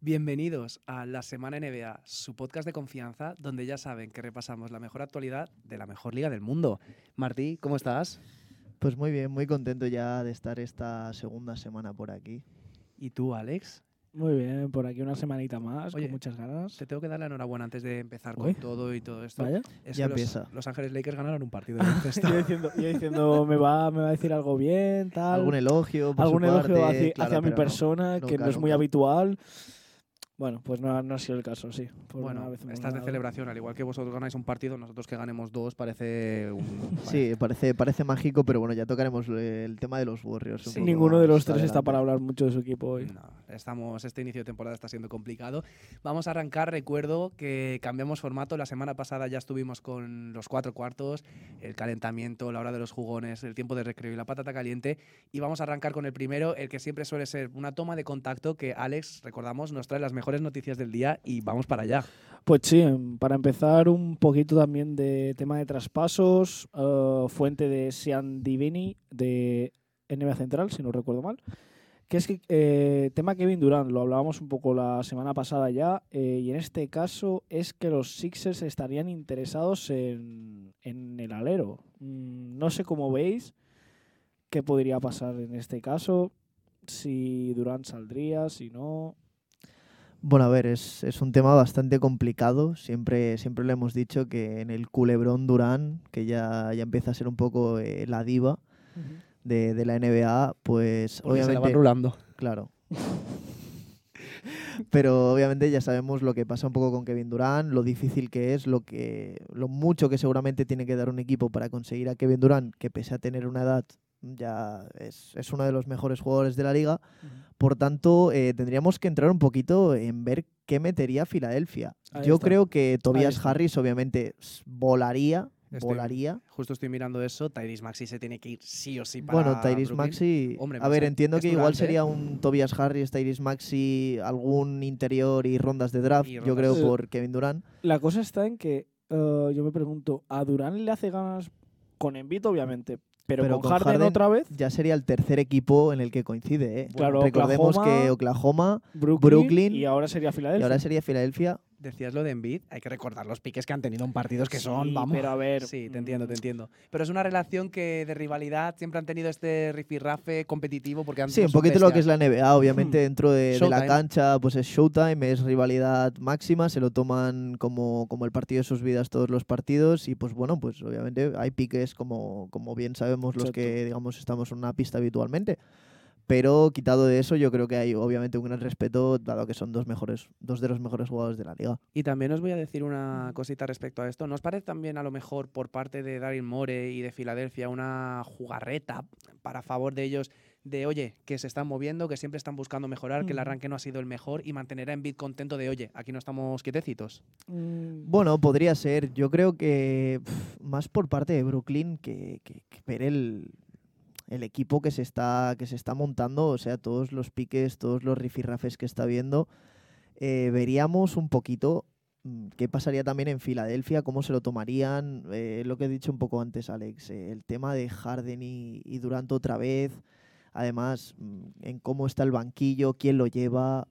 Bienvenidos a la Semana NBA, su podcast de confianza, donde ya saben que repasamos la mejor actualidad de la mejor liga del mundo. Martí, ¿cómo estás? Pues muy bien, muy contento ya de estar esta segunda semana por aquí. ¿Y tú, Alex? Muy bien, por aquí una semanita más, Oye, con muchas ganas. Te tengo que dar la enhorabuena antes de empezar Uy. con todo y todo esto. Vaya. Es Ya los, empieza. Los Ángeles Lakers ganaron un partido. Yo diciendo, yo diciendo me, va, me va a decir algo bien, tal. Algún elogio, por algún su elogio parte, hacia, claro, hacia mi no. persona, que Nunca, no es muy habitual. Bueno, pues no, ha- no ha sido el caso, sí. Por una bueno, vez estás de celebración, al igual que vosotros ganáis un partido, nosotros que ganemos dos parece un... Sí, parece, parece mágico, pero bueno, ya tocaremos el tema de los Warriors. Sí. Ninguno de los tres está adelante. para hablar mucho de su equipo hoy. No, estamos, este inicio de temporada está siendo complicado. Vamos a arrancar, recuerdo que cambiamos formato. La semana pasada ya estuvimos con los cuatro cuartos, el calentamiento, la hora de los jugones, el tiempo de recreo y la patata caliente. Y vamos a arrancar con el primero, el que siempre suele ser una toma de contacto que Alex, recordamos, nos trae las mejores noticias del día y vamos para allá. Pues sí, para empezar un poquito también de tema de traspasos, eh, fuente de Sean Divini de NBA Central, si no recuerdo mal, que es que eh, tema Kevin Durant, lo hablábamos un poco la semana pasada ya, eh, y en este caso es que los Sixers estarían interesados en, en el alero. Mm, no sé cómo veis qué podría pasar en este caso, si Durant saldría, si no... Bueno, a ver, es, es un tema bastante complicado. Siempre, siempre le hemos dicho que en el culebrón Durán, que ya, ya empieza a ser un poco eh, la diva de, de la NBA, pues Porque se la obviamente... rulando. Claro. Pero obviamente ya sabemos lo que pasa un poco con Kevin Durant, lo difícil que es, lo que lo mucho que seguramente tiene que dar un equipo para conseguir a Kevin Durant, que pese a tener una edad ya es, es uno de los mejores jugadores de la liga. Por tanto, eh, tendríamos que entrar un poquito en ver qué metería Filadelfia. Ahí Yo está. creo que Tobias. Harris obviamente volaría, Estoy- volaría. Justo estoy mirando eso, Tyrese Maxi se tiene que ir sí o sí para Bueno, Tyrese Brooklyn. Maxi. Hombre, a pues ver, entiendo que igual ¿eh? sería un Tobias Harris, Tyrese Maxi, algún interior y rondas de draft, yo creo, por Kevin Durant. La cosa está en que eh, yo me pregunto, ¿a Durán le hace ganas con Embiid, obviamente? Pero, Pero con, con Harden, Harden otra vez, Ya sería el tercer equipo en el que coincide. ¿eh? Claro, Recordemos Oklahoma, que Oklahoma Brooklyn, Brooklyn, y ahora sería y Filadelfia. ahora sería Filadelfia. Decías lo de Embiid, hay que recordar los piques que han tenido en partidos que son, Sí, vamos. pero a ver, Sí, te entiendo, te mm, entiendo. Pero es una relación que de rivalidad siempre han tenido este rifirrafe competitivo porque han Sí, un son poquito lo que es la NBA. Obviamente, dentro de, de la Showtime. cancha, pues es showtime, es rivalidad máxima, se lo toman como, como el partido de sus vidas todos los partidos. Y pues bueno, pues obviamente hay piques como, como bien sabemos los que, Exacto. digamos, estamos en una pista habitualmente. Pero quitado de eso, yo creo que hay obviamente un gran respeto, dado que son dos mejores, dos de los mejores jugadores de la liga. Y también os voy a decir una cosita respecto a esto. ¿No os parece también a lo mejor por parte de Daryl More y de Filadelfia una jugarreta para favor de ellos de, oye, que se están moviendo, que siempre están buscando mejorar, que el Ujú. arranque no ha sido el mejor y mantener a Embiid contento de, oye, aquí no estamos quietecitos? mm, Bueno, podría ser. Yo creo que más por parte de Brooklyn que, que- que ver el, el equipo que se está que se está montando, o sea, todos los piques, todos los rifirrafes que está viendo, eh, veríamos un poquito mm, qué pasaría también en Filadelfia, cómo se lo tomarían, eh, lo que he dicho un poco antes, Alex, eh, el tema de Harden y, y Durant otra vez, además mm, en cómo está el banquillo, quién lo lleva.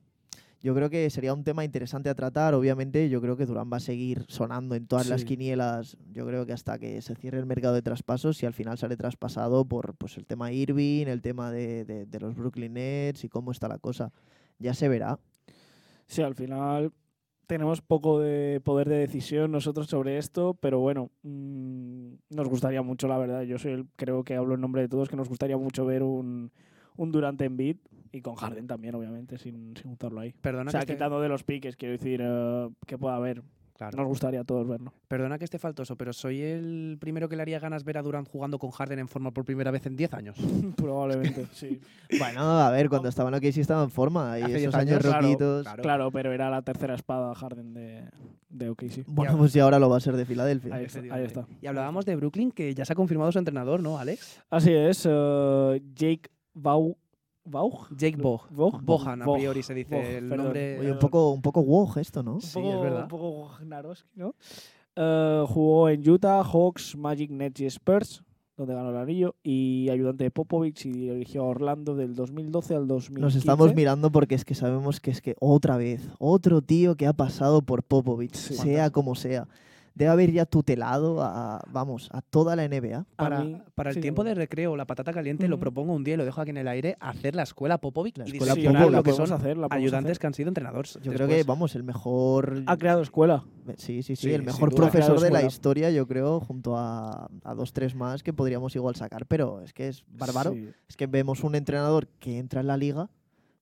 Yo creo que sería un tema interesante a tratar. Obviamente, yo creo que Durán va a seguir sonando en todas las quinielas. Yo creo que hasta que se cierre el mercado de traspasos y al final sale traspasado por pues, el tema Irving, el tema de, de- de los Brooklyn Nets y cómo está la cosa. Ya se verá. Sí, al final tenemos poco de poder de decisión nosotros sobre esto, pero bueno, mm, nos gustaría mucho, la verdad. Yo soy el, creo que hablo en nombre de todos, que nos gustaría mucho ver un, un Durante en beat y con Harden también, obviamente, sin, sin juntarlo ahí. Perdona, O sea, que, esté, quitando de los piques, quiero decir, eh, que pueda haber. claro. Nos gustaría a todos verlo. Perdona que esté faltoso, pero soy el primero que le haría ganas ver a Durant jugando con Harden en forma por primera vez en 10 años. Probablemente, sí. Bueno, a ver, cuando estaban aquí sí estaba en forma. Y Hace esos 10 años años, claro, roquitos. claro. Claro, pero era la tercera espada Harden de, de OKC. Bueno, pues y ahora lo va a ser de Filadelfia. Ahí está, ahí Efectivamente. está. Y hablábamos de Brooklyn, que ya se ha confirmado su entrenador, ¿no, Alex? Así es, eh, Jake Bau. ¿Baug? Jake Bog. Bohan, a priori se dice Bog, el perdón. nombre. Oye, un poco, un poco wog esto, ¿no? Un Sí, poco, es verdad. Un poco Gnarowski, ¿no? Eh, jugó en Utah, Hawks, Magic, Nets y Spurs. donde ganó el anillo, y ayudante de Popovich y dirigió a Orlando del 2012 al 2015. Nos estamos mirando porque es que sabemos que es que otra vez, otro tío que ha pasado por Popovich, Sí. sea como sea. Debe haber ya tutelado a, vamos, a toda la NBA. Para, mí- para el sí, tiempo de recreo, la patata caliente, lo propongo un día y lo dejo aquí en el aire, hacer la escuela Popovic La y escuela diseccionar Popovic, lo que son hacer, la podemos ayudantes hacer. que han sido entrenadores. Yo creo que, vamos, el mejor... Ha creado escuela. Sí, sí, sí, Sí, el mejor profesor de la historia, yo creo, junto a, a dos, tres más que podríamos igual sacar, pero es que es bárbaro. Sí. Es que vemos un entrenador que entra en la liga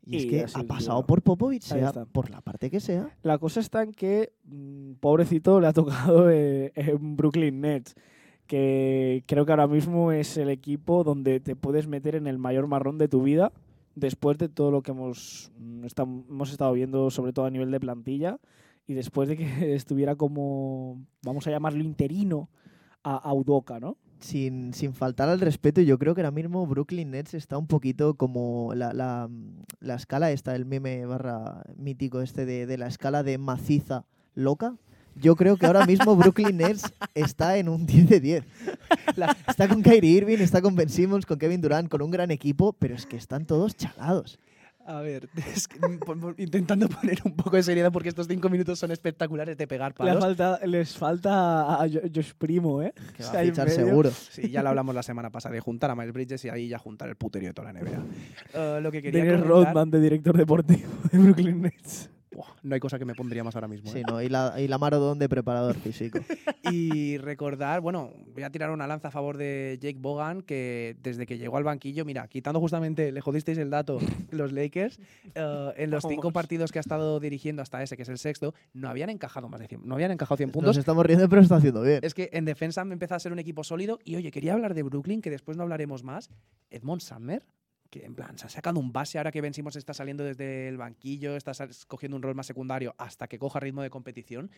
y, es que ha pasado por Popovich, sea por la parte que sea. La cosa está en que, mm, pobrecito, le ha tocado eh, en Brooklyn Nets, que creo que ahora mismo es el equipo donde te puedes meter en el mayor marrón de tu vida después de todo lo que hemos, mm, hemos estado viendo, sobre todo a nivel de plantilla, y después de que estuviera como, vamos a llamarlo interino, a, a Udoka, ¿no? Sin, sin faltar al respeto, yo creo que ahora mismo Brooklyn Nets está un poquito como la, la, la escala esta, el meme barra mítico este de, de la escala de maciza loca. Yo creo que ahora mismo Brooklyn Nets está en un 10 de 10. La- está con Kyrie Irving, está con Ben Simmons, con Kevin Durant, con un gran equipo, pero es que están todos chalados. A ver, es que, intentando poner un poco de seriedad porque estos cinco minutos son espectaculares de pegar Le palos. falta, les falta a Jo- Josh Primo, ¿eh? Que va a fichar seguro. Sí, ya lo hablamos la semana pasada, de juntar a Miles Bridges y ahí ya juntar el puterío de toda la NBA. Eh, lo que quería Rodman de director deportivo de Brooklyn Nets. Buah, no hay cosa que me pondría más ahora mismo. Sí, ¿eh? ¿no? Y la, y la Marodón de preparador físico. Y recordar, bueno, voy a tirar una lanza a favor de Jake Bogan, que desde que llegó al banquillo, mira, quitando justamente, le jodisteis el dato, los Lakers, eh, en los cinco partidos que ha estado dirigiendo hasta ese, que es el sexto, no habían encajado más de 100, no habían encajado 100 Nos puntos. estamos riendo, pero está haciendo bien. Es que en defensa me empezó a ser un equipo sólido. Y oye, quería hablar de Brooklyn, que después no hablaremos más. Edmond Sumner, que en plan se ha sacado un base ahora que Ben Simmons está saliendo desde el banquillo, está cogiendo un rol más secundario hasta que coja ritmo de competición.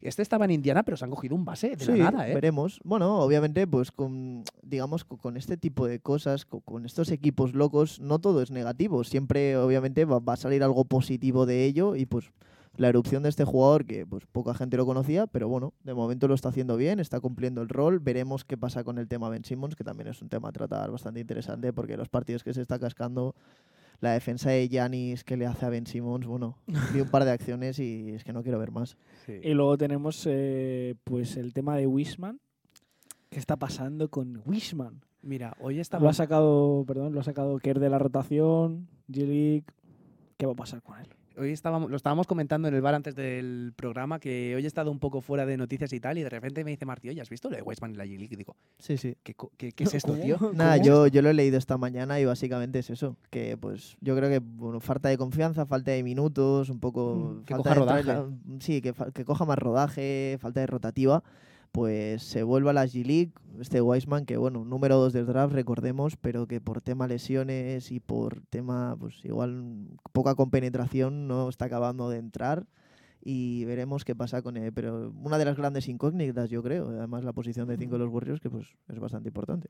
Este estaba en Indiana, pero se han cogido un base de Sí, la nada, ¿eh? veremos. Bueno, obviamente, pues con, digamos, co- con, este tipo de cosas, co- con, estos equipos locos, no todo es negativo. Siempre, obviamente, va, va a salir algo positivo de ello y pues la erupción de este jugador que pues poca gente lo conocía, pero bueno, de momento lo está haciendo bien, está cumpliendo el rol. Veremos qué pasa con el tema Ben Simmons, que también es un tema a tratar bastante interesante porque los partidos que se está cascando, la defensa de Yanis que le hace a Ben Simmons, bueno, vi un par de acciones y es que no quiero ver más. Sí. Y luego tenemos eh, pues el tema de Wishman. ¿Qué está pasando con Wishman? Mira, hoy Lo ha sacado, perdón, lo ha sacado Kerr de la rotación, G-League. ¿Qué va a pasar con él? Hoy estábamos, lo estábamos comentando en el bar antes del programa que hoy he estado un poco fuera de noticias y tal y de repente me dice Martí, oye, ¿has visto lo de Weissman y la G-League? Y digo, Sí, sí. ¿qué, co- qué- qué es esto, ¿Cómo? tío? Nada, yo, yo lo he leído esta mañana y básicamente es eso, que pues yo creo que bueno, falta de confianza, falta de minutos, un poco... Mm, que falta coja de rodaje. sí, que coja más rodaje, falta de rotativa, pues se vuelve a la G-League, este Wiseman, que bueno, número 2 del draft, recordemos, pero que por tema lesiones y por tema, pues igual poca compenetración no está acabando de entrar y veremos qué pasa con él. Pero una de las grandes incógnitas, yo creo, además la posición de 5 de los Warriors, que pues es bastante importante.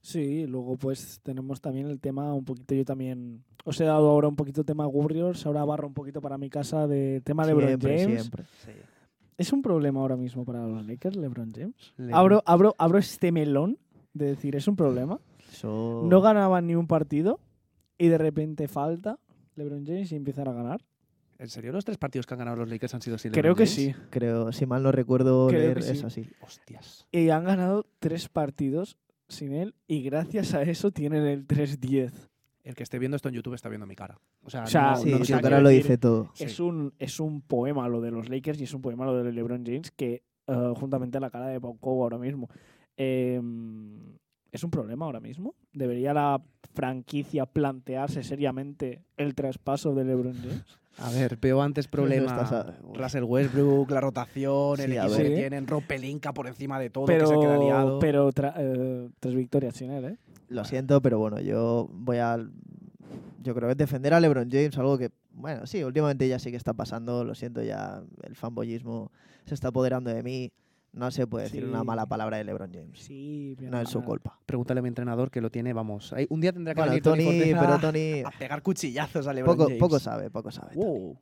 Sí, luego pues tenemos también el tema un poquito, yo también os he dado ahora un poquito tema Warriors, ahora barro un poquito para mi casa de tema de Siempre, James. siempre. ¿Es un problema ahora mismo para los Lakers, LeBron James? Le- Abro, abro, abro este melón de decir, ¿es un problema? No ganaban ni un partido y de repente falta LeBron James y empiezan a ganar. ¿En serio los tres partidos que han ganado los Lakers han sido sin Creo LeBron que James? sí. Creo, si mal no recuerdo Creo leer, que sí. es así. Hostias. Y han ganado tres partidos sin él y gracias a eso tienen el 3-10. El que esté viendo esto en YouTube está viendo mi cara. O sea, O sea, no- sí, no cara lo dice todo. Sí. Es, un, es un poema lo de los Lakers y es un poema lo de LeBron James que eh, juntamente a la cara de Pau Cobo ahora mismo. eh, ¿Es un problema ahora mismo? ¿Debería la franquicia plantearse seriamente el traspaso de LeBron James? A ver, veo antes problema. a- Russell Westbrook, la rotación, el equipo ver. que tienen, Rob Pelinka por encima de todo, que se queda Pero, liado. pero tra- eh, tres victorias sin él, ¿eh? Lo siento, pero bueno, yo voy a. Yo creo que defender a LeBron James, algo que, bueno, sí, últimamente ya sí que está pasando. Lo siento, ya el fanboyismo se está apoderando de mí. No se puede decir una mala palabra de LeBron James. Sí, No es su culpa. Pregúntale a mi entrenador que lo tiene, vamos. Un día tendrá que Bueno, venir Tony, Forteza pero Tony a pegar cuchillazos a LeBron poco, James. poco sabe, poco sabe. Tony. Wow.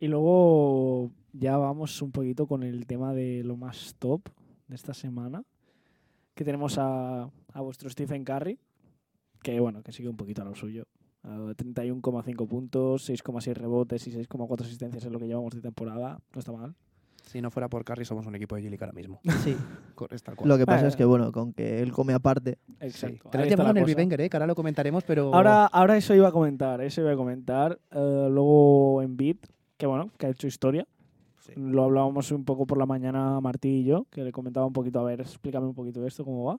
Y luego ya vamos un poquito con el tema de lo más top de esta semana. Que tenemos a, a vuestro Stephen Curry, que bueno, que sigue un poquito a lo suyo. Uh, 31,5 puntos, 6,6 rebotes y 6,4 asistencias en lo que llevamos de temporada. No está mal. Si no fuera por Curry, somos un equipo de G-League ahora mismo. Sí. Es. Lo que pasa Eh. es que, bueno, con que él come aparte, Exacto. Sí. En el cosa. Vivenger, ¿eh? que ahora lo comentaremos, pero... Ahora, ahora eso iba a comentar, eso iba a comentar. Eh, luego en Beat, que bueno, que ha hecho historia. Sí. Lo hablábamos un poco por la mañana Martí y yo, que le comentaba un poquito, a ver, explícame un poquito esto, cómo va.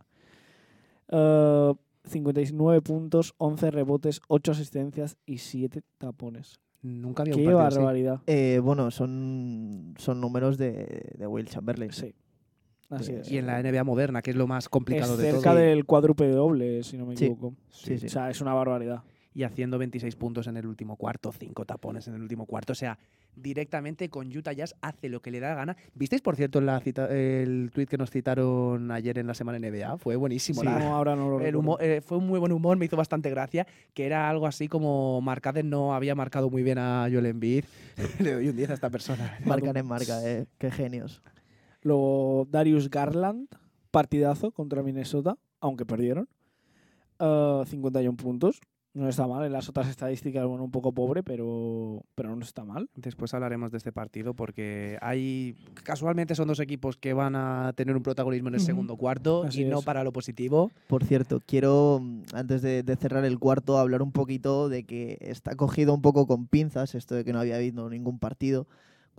Eh, 59 puntos, 11 rebotes, 8 asistencias y 7 tapones. Nunca había un Qué así. barbaridad. eh, bueno, son, son números de, de Will Chamberlain. Sí. Así es. Y en la NBA moderna, que es lo más complicado es de cerca todo. del cuádruple doble, si no me Sí. equivoco. Sí, sí. O sea, es una barbaridad. Y haciendo 26 puntos en el último cuarto, 5 tapones en el último cuarto. O sea, directamente con Utah Jazz hace lo que le da gana. ¿Visteis, por cierto, la cita- el tweet que nos citaron ayer en la semana NBA? Fue buenísimo. Sí, la- no, ahora no lo el humor- eh, fue un muy buen humor, me hizo bastante gracia, que era algo así como Marcades no había marcado muy bien a Joel Embiid. Le doy un 10 a esta persona. Marcan en marca, eh. Qué genios. Luego Darius Garland, partidazo contra Minnesota, aunque perdieron. Eh, 51 puntos. No está mal. En las otras estadísticas, bueno, un poco pobre, pero, pero no está mal. Después hablaremos de este partido porque hay casualmente son dos equipos que van a tener un protagonismo en el segundo cuarto Así y no es. para lo positivo. Por cierto, quiero, antes de, de cerrar el cuarto, hablar un poquito de que está cogido un poco con pinzas esto de que no había habido ningún partido.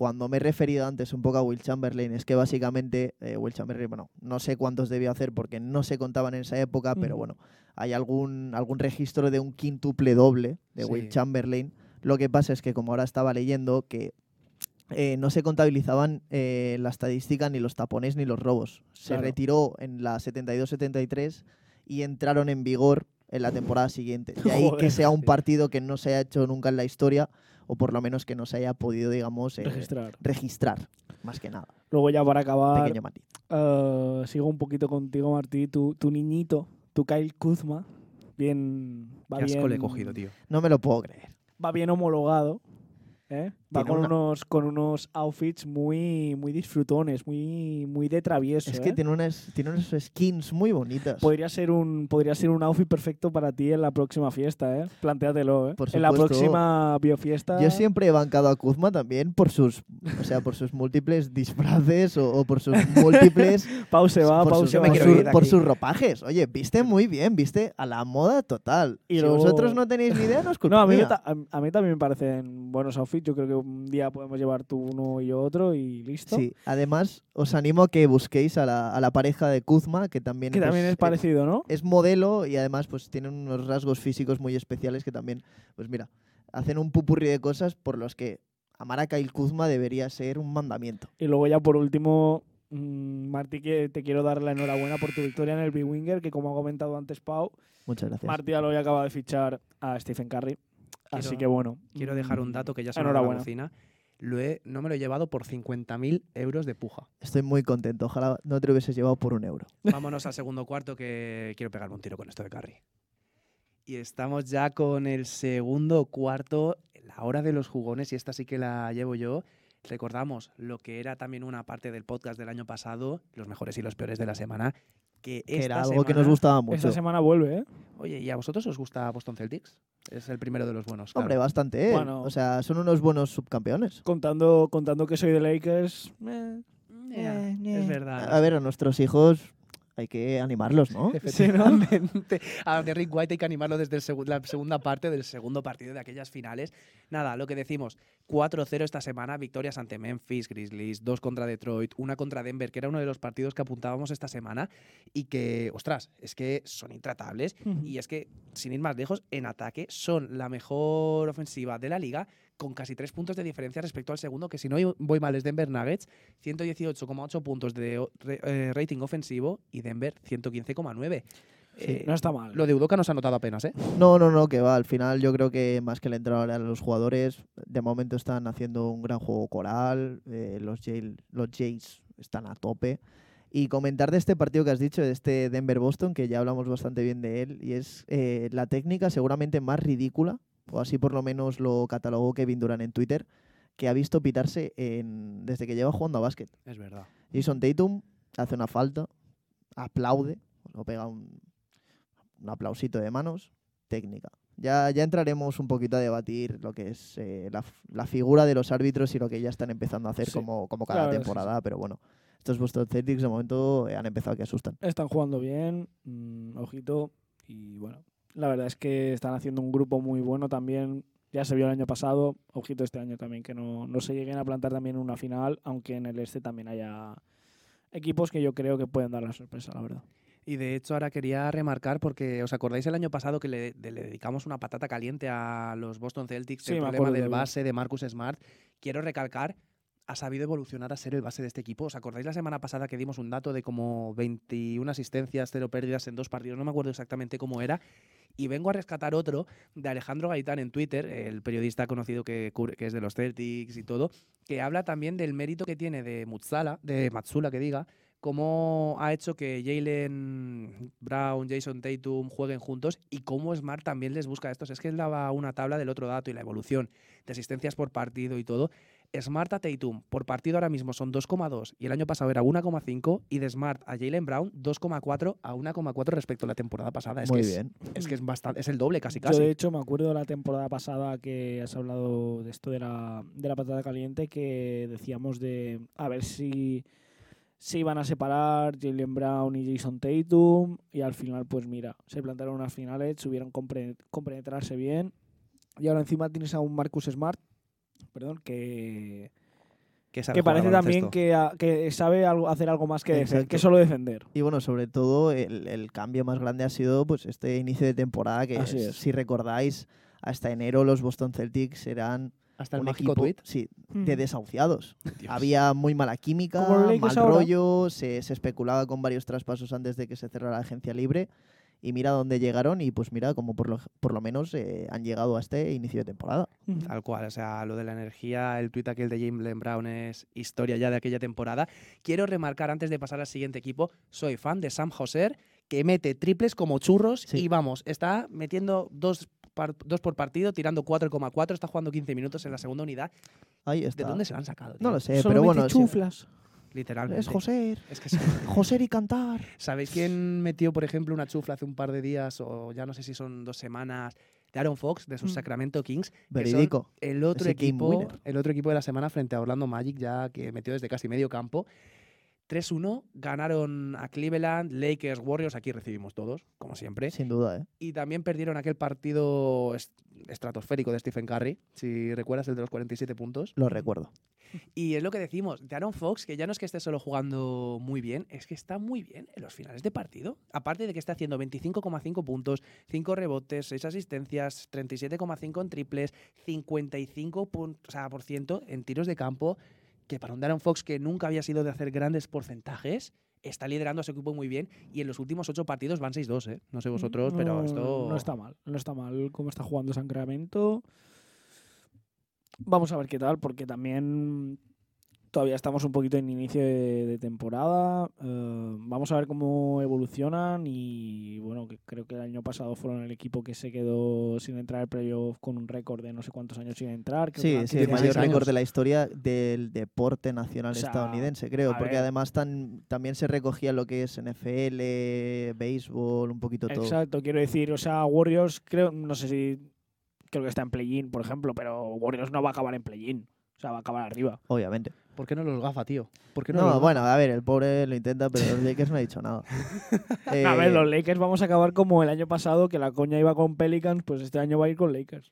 Cuando me he referido antes un poco a Will Chamberlain, es que básicamente eh, Will Chamberlain, bueno, no sé cuántos debió hacer porque no se contaban en esa época, pero bueno, hay algún, algún registro de un quíntuple doble de Sí. Will Chamberlain. Lo que pasa es que, como ahora estaba leyendo, que eh, no se contabilizaban eh, la estadística ni los tapones ni los robos. Se Claro. retiró en la 72-73 y entraron en vigor en la temporada siguiente. De ahí que sea un partido que no se haya hecho nunca en la historia, o por lo menos que no se haya podido, digamos, eh, Registrar. registrar, más que nada. Luego ya para acabar, Pequeño eh, sigo un poquito contigo, Martí. Tu, tu niñito, tu Kyle Kuzma, bien... Va Qué asco bien, le he cogido, tío. No me lo puedo creer. Va bien homologado. ¿eh? Va con una- unos, con unos outfits muy, muy disfrutones, muy, muy de travieso. Es que ¿eh? tiene unas, tiene unas skins muy bonitas. Podría ser un podría ser un outfit perfecto para ti en la próxima fiesta, ¿eh? Plantéatelo, ¿eh? Por en la próxima biofiesta. Yo siempre he bancado a Kuzma también por sus, o sea, por sus múltiples disfraces o, o por sus múltiples Pause va, por, pause sus, va. por su- por sus ropajes. Oye, viste muy bien, viste a la moda total. Y si luego- vosotros no tenéis ni idea, no es culpa No, a mí, mía. a, a mí también me parecen buenos outfits. Yo creo que un día podemos llevar tú uno y yo otro y listo. Sí, además os animo a que busquéis a la, a la pareja de Kuzma, que también, Que pues, también es eh, parecido, ¿no? es modelo y además pues tiene unos rasgos físicos muy especiales que también, pues mira, hacen un pupurri de cosas por los que amar a Kyle Kuzma debería ser un mandamiento. Y luego ya por último, mm, Martí, que te quiero dar la enhorabuena por tu victoria en el B-Winger, que como ha comentado antes Pau, Muchas gracias. Martí hoy acaba de fichar a Stephen Curry. Así Quiero- que bueno. Quiero dejar un mm, dato que ya se me la. Lo he, no me lo he llevado por 50.000 euros de puja. Estoy muy contento. Ojalá no te lo hubieses llevado por un euro. Vámonos al segundo cuarto que quiero pegarme un tiro con esto de Curry. Y estamos ya con el segundo cuarto, la hora de los jugones, y esta sí que la llevo yo. Recordamos lo que era también una parte del podcast del año pasado, los mejores y los peores de la semana, que, Que esta era algo que nos gustaba mucho. Esta semana vuelve, ¿eh? Oye, ¿y a vosotros os gusta Boston Celtics? Es el primero de los buenos. Hombre, claro. bastante, ¿eh? Bueno. O sea, son unos buenos subcampeones. Contando, contando que soy de Lakers. eh, Ya, es verdad. A ver, a nuestros hijos hay que animarlos, ¿no? Sí, ¿no? Efectivamente. A Derrick White hay que animarlo desde el segu- la segunda parte del segundo partido de aquellas finales. Nada, lo que decimos, 4-0 esta semana, victorias ante Memphis, Grizzlies, dos contra Detroit, una contra Denver, que era uno de los partidos que apuntábamos esta semana y que, ostras, es que son intratables y es que, sin ir más lejos, en ataque son la mejor ofensiva de la liga con casi tres puntos de diferencia respecto al segundo, que si no voy mal es Denver Nuggets, 118,8 puntos de eh, rating ofensivo y Denver 115,9. Eh, no está mal. Lo de Udoka no se ha notado apenas, ¿eh? No, no, no, que va. Al final yo creo que más que el entrenador eran los jugadores. De momento están haciendo un gran juego coral. eh, los, Jays, los Jays están a tope. Y comentar de este partido que has dicho, de este Denver-Boston, que ya hablamos bastante bien de él, y es eh, la técnica seguramente más ridícula, o así por lo menos lo catalogó Kevin Durant en Twitter, que ha visto pitarse en, desde que lleva jugando a básquet. Es verdad. Jason Tatum hace una falta, aplaude, lo pega un, un aplausito de manos, técnica. Ya, ya entraremos un poquito a debatir lo que es eh, la, la figura de los árbitros y lo que ya están empezando a hacer Sí, como, como cada temporada, pero bueno, estos Boston Celtics de momento han empezado que asustan. Están jugando bien, mm, ojito, y bueno, la verdad es que están haciendo un grupo muy bueno también. Ya se vio el año pasado, ojito este año también, que no, no se lleguen a plantar también una final, aunque en el este también haya equipos que yo creo que pueden dar la sorpresa, la verdad. Y de hecho ahora quería remarcar porque os acordáis el año pasado que le, de- le dedicamos una patata caliente a los Boston Celtics, Sí, el problema del base de Marcus Smart. Quiero recalcar, ha sabido evolucionar a ser el base de este equipo. ¿Os acordáis la semana pasada que dimos un dato de como 21 asistencias, cero pérdidas en dos partidos? No me acuerdo exactamente cómo era. Y vengo a rescatar otro de Alejandro Gaitán en Twitter, el periodista conocido que, es de los Celtics y todo, que habla también del mérito que tiene de Mutsala, de Matsula que diga, cómo ha hecho que Jalen Brown, Jason Tatum jueguen juntos y cómo Smart también les busca estos. Es que él daba una tabla del otro dato y la evolución de asistencias por partido y todo. Smart a Tatum por partido ahora mismo son 2,2 y el año pasado era 1,5 y de Smart a Jalen Brown 2,4 a 1,4 respecto a la temporada pasada. Es Muy que bien. Es, es que es bastante, es el doble casi Yo, casi. de hecho, me acuerdo de la temporada pasada que has hablado de esto de la, de la patata caliente, que decíamos de a ver si se iban a separar Jalen Brown y Jason Tatum, y al final, pues mira, se plantaron unas finales, subieron compenetrarse bien, y ahora encima tienes a un Marcus Smart, perdón, que, que, sabe parece también que, a- que sabe algo, hacer algo más que, defen- Exacto. que solo defender. Y bueno, sobre todo el, el cambio más grande ha sido pues este inicio de temporada que es. si recordáis hasta enero los Boston Celtics eran Hasta el un mágico equipo tweet. sí, de desahuciados. Dios. Había muy mala química, mal rollo, se, se especulaba con varios traspasos antes de que se cerrara la agencia libre. Y mira dónde llegaron y pues mira como por lo, por lo menos eh, han llegado a este inicio de temporada. Tal cual, o sea, lo de la energía, el tuit aquel de Jalen Brown es historia ya de aquella temporada. Quiero remarcar antes de pasar al siguiente equipo, soy fan de Sam Hoser, que mete triples como churros Sí. y vamos, está metiendo dos, par- dos por partido, tirando 4,4, está jugando 15 minutos en la segunda unidad. Ahí ¿De dónde se lo han sacado? No lo sé, Solo pero mete bueno, chuflas. Literalmente. es José. Es que sí. José y cantar. ¿Sabéis quién metió, por ejemplo, una chufla hace un par de días o ya no sé si son dos semanas? De Aaron Fox, de sus Mm. Sacramento Kings. Verídico. El otro, Ese equipo, el otro equipo de la semana frente a Orlando Magic, ya que metió desde casi medio campo. 3-1, ganaron a Cleveland, Lakers, Warriors, aquí recibimos todos, como siempre. Sin duda, ¿eh? Y también perdieron aquel partido est- estratosférico de Stephen Curry, si recuerdas el de los 47 puntos. Lo recuerdo. Y es lo que decimos, de Aaron Fox, que ya no es que esté solo jugando muy bien, es que está muy bien en los finales de partido. Aparte de que está haciendo 25,5 puntos, 5 rebotes, 6 asistencias, 37,5 en triples, 55 pun- o sea, por ciento en tiros de campo, que para un Aaron Fox que nunca había sido de hacer grandes porcentajes, está liderando a su equipo muy bien y en los últimos 8 partidos van 6-2, ¿eh? No sé vosotros, pero esto... No está mal, no está mal cómo está jugando Sacramento. Vamos a ver qué tal, porque también todavía estamos un poquito en inicio de, de temporada. eh, vamos a ver cómo evolucionan y bueno, que creo que el año pasado fueron el equipo que se quedó sin entrar al playoff con un récord de no sé cuántos años sin entrar. creo Sí, sí, el 15 mayor récord de la historia del deporte nacional O sea, estadounidense, creo, porque ver. además tan, también se recogía lo que es NFL, béisbol, un poquito todo. Exacto, quiero decir, o sea, Warriors creo, no sé si creo que está en play-in, por ejemplo, pero Warriors no va a acabar en play-in, o sea, va a acabar arriba. Obviamente. ¿Por qué no los gafa, tío? ¿Por qué no, No, los gafa? bueno, a ver, el pobre lo intenta, pero los Lakers no ha dicho nada. A ver, Eh, los Lakers vamos a acabar como el año pasado, que la coña iba con Pelicans, pues este año va a ir con Lakers.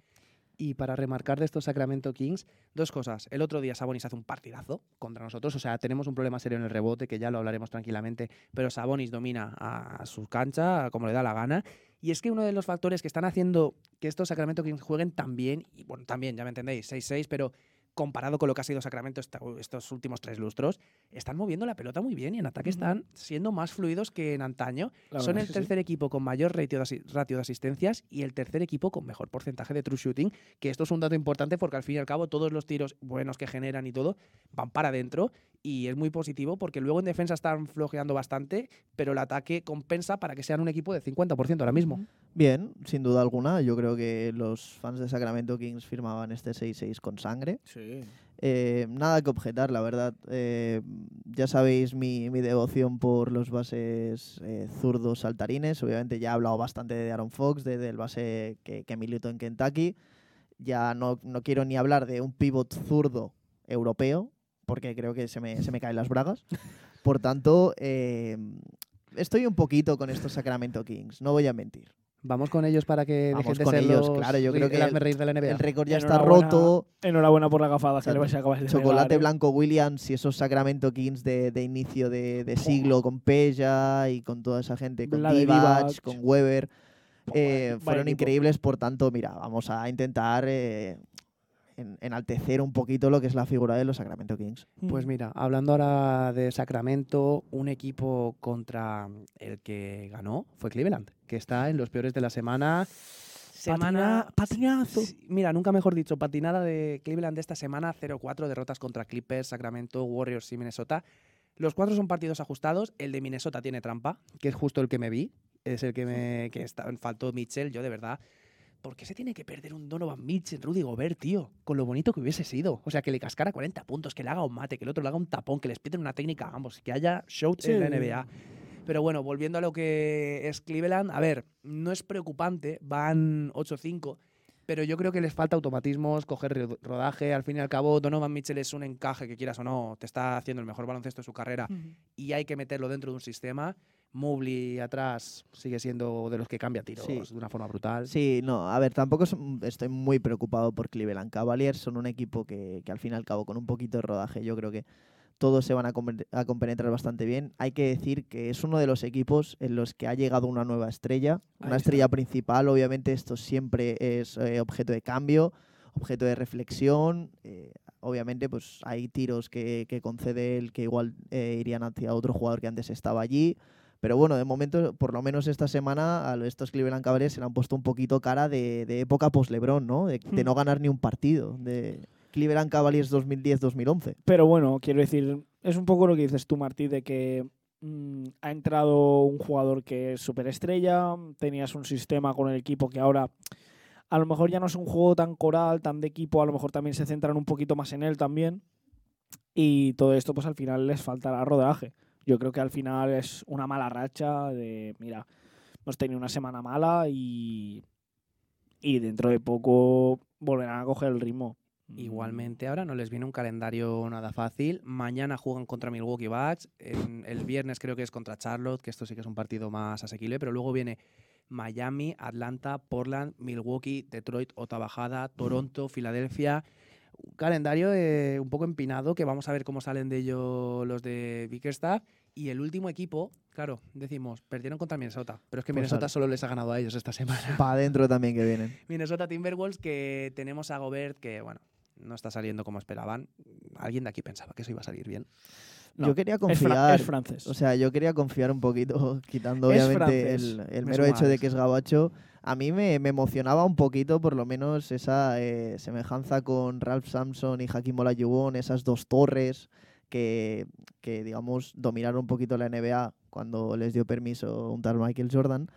Y para remarcar de estos Sacramento Kings, dos cosas. El otro día Sabonis hace un partidazo contra nosotros. O sea, tenemos un problema serio en el rebote, que ya lo hablaremos tranquilamente. Pero Sabonis domina a su cancha como le da la gana. Y es que uno de los factores que están haciendo que estos Sacramento Kings jueguen tan bien, y bueno, también, ya me entendéis, 6-6, pero comparado con lo que ha sido Sacramento estos últimos tres lustros, están moviendo la pelota muy bien y en ataque están siendo más fluidos que en antaño. La Son el sí. tercer equipo con mayor ratio de, asi- ratio de asistencias y el tercer equipo con mejor porcentaje de true shooting, que esto es un dato importante porque al fin y al cabo todos los tiros buenos que generan y todo van para adentro y es muy positivo porque luego en defensa están flojeando bastante, pero el ataque compensa para que sean un equipo de 50% ahora mismo. Bien, sin duda alguna. Yo creo que los fans de Sacramento Kings firmaban este 6-6 con sangre. Sí. Eh, nada que objetar, la verdad. Eh, ya sabéis mi, mi devoción por los bases eh, zurdos saltarines. Obviamente ya he hablado bastante de Aaron Fox, de- del base que, que milito en Kentucky. Ya no, no quiero ni hablar de un pivot zurdo europeo, porque creo que se me, se me caen las bragas. Por tanto, estoy un poquito con estos Sacramento Kings, no voy a mentir. Vamos con ellos para que Vamos dejen de con ser ellos, los claro, yo creo que el el- hazme reír de la NBA. El récord ya está roto. Enhorabuena por la gafada que le de Chocolate ¿eh? Blanco Williams y esos Sacramento Kings de, de inicio de, de siglo con Peja y con toda esa gente, con Divac, con Weber, eh, fueron increíbles. Por tanto, mira, vamos a intentar eh, en- enaltecer un poquito lo que es la figura de los Sacramento Kings. Pues mira, hablando ahora de Sacramento, un equipo contra el que ganó fue Cleveland, que está en los peores de la semana. Semana. patinazo. Mira, nunca mejor dicho, patinada de Cleveland de esta semana, 0-4 derrotas contra Clippers, Sacramento, Warriors y Minnesota. Los cuatro son partidos ajustados. El de Minnesota tiene trampa, que es justo el que me vi. Es el que me que está, faltó Mitchell. Yo, de verdad, ¿por qué se tiene que perder un Donovan Mitchell, Rudy Gobert, tío? Con lo bonito que hubiese sido. O sea, que le cascara 40 puntos, que le haga un mate, que el otro le haga un tapón, que les piten una técnica a ambos, que haya show en la Sí. NBA. Pero bueno, volviendo a lo que es Cleveland, a ver, no es preocupante, van 8-5, pero yo creo que les falta automatismos, coger ro- rodaje. Al fin y al cabo, Donovan Mitchell es un encaje que quieras o no, te está haciendo el mejor baloncesto de su carrera y hay que meterlo dentro de un sistema. Mobley atrás sigue siendo de los que cambia tiros Sí. de una forma brutal. Sí, no, a ver, tampoco es- estoy muy preocupado por Cleveland Cavaliers. Son un equipo que, que al fin y al cabo, con un poquito de rodaje, yo creo que todos se van a, a compenetrar bastante bien. Hay que decir que es uno de los equipos en los que ha llegado una nueva estrella, una estrella principal. Obviamente esto siempre es eh, objeto de cambio, objeto de reflexión. eh, obviamente pues hay tiros que, que concede él que igual eh, irían hacia otro jugador que antes estaba allí. Pero bueno, de momento, por lo menos esta semana, a estos Cleveland Cavaliers se le han puesto un poquito cara de, de época post-Lebron, ¿no? De, de Hmm. no ganar ni un partido. De Cleveland Cavaliers 2010-2011. Pero bueno, quiero decir, es un poco lo que dices tú, Martí, de que mm, ha entrado un jugador que es superestrella, tenías un sistema con el equipo que ahora a lo mejor ya no es un juego tan coral, tan de equipo, a lo mejor también se centran un poquito más en él también. Y todo esto, pues al final les faltará rodaje. Yo creo que al final es una mala racha de, mira, hemos tenido una semana mala y, y dentro de poco volverán a coger el ritmo. Igualmente, ahora no les viene un calendario nada fácil. Mañana juegan contra Milwaukee Bucks. en- el viernes creo que es contra Charlotte, que esto sí que es un partido más asequible. Pero luego viene Miami, Atlanta, Portland, Milwaukee, Detroit, Otavajada, Toronto, Filadelfia. Un calendario eh, un poco empinado que vamos a ver cómo salen de ello los de Bickerstaff. Y el último equipo, claro, decimos, perdieron contra Minnesota. Pero es que Pues Minnesota sale. solo les ha ganado a ellos esta semana. Para adentro también que vienen. Minnesota Timberwolves, que tenemos a Gobert, que bueno, no está saliendo como esperaban. Alguien de aquí pensaba que eso iba a salir bien. No, yo quería Es, confiar. es francés. O sea, yo quería confiar un poquito, quitando Es obviamente el, el me mero hecho de que es gabacho. A mí me, emocionaba un poquito, por lo menos, esa eh, semejanza con Ralph Sampson y Hakim Olajuwon, esas dos torres que, que, digamos, dominaron un poquito la NBA cuando les dio permiso un tal Michael Jordan.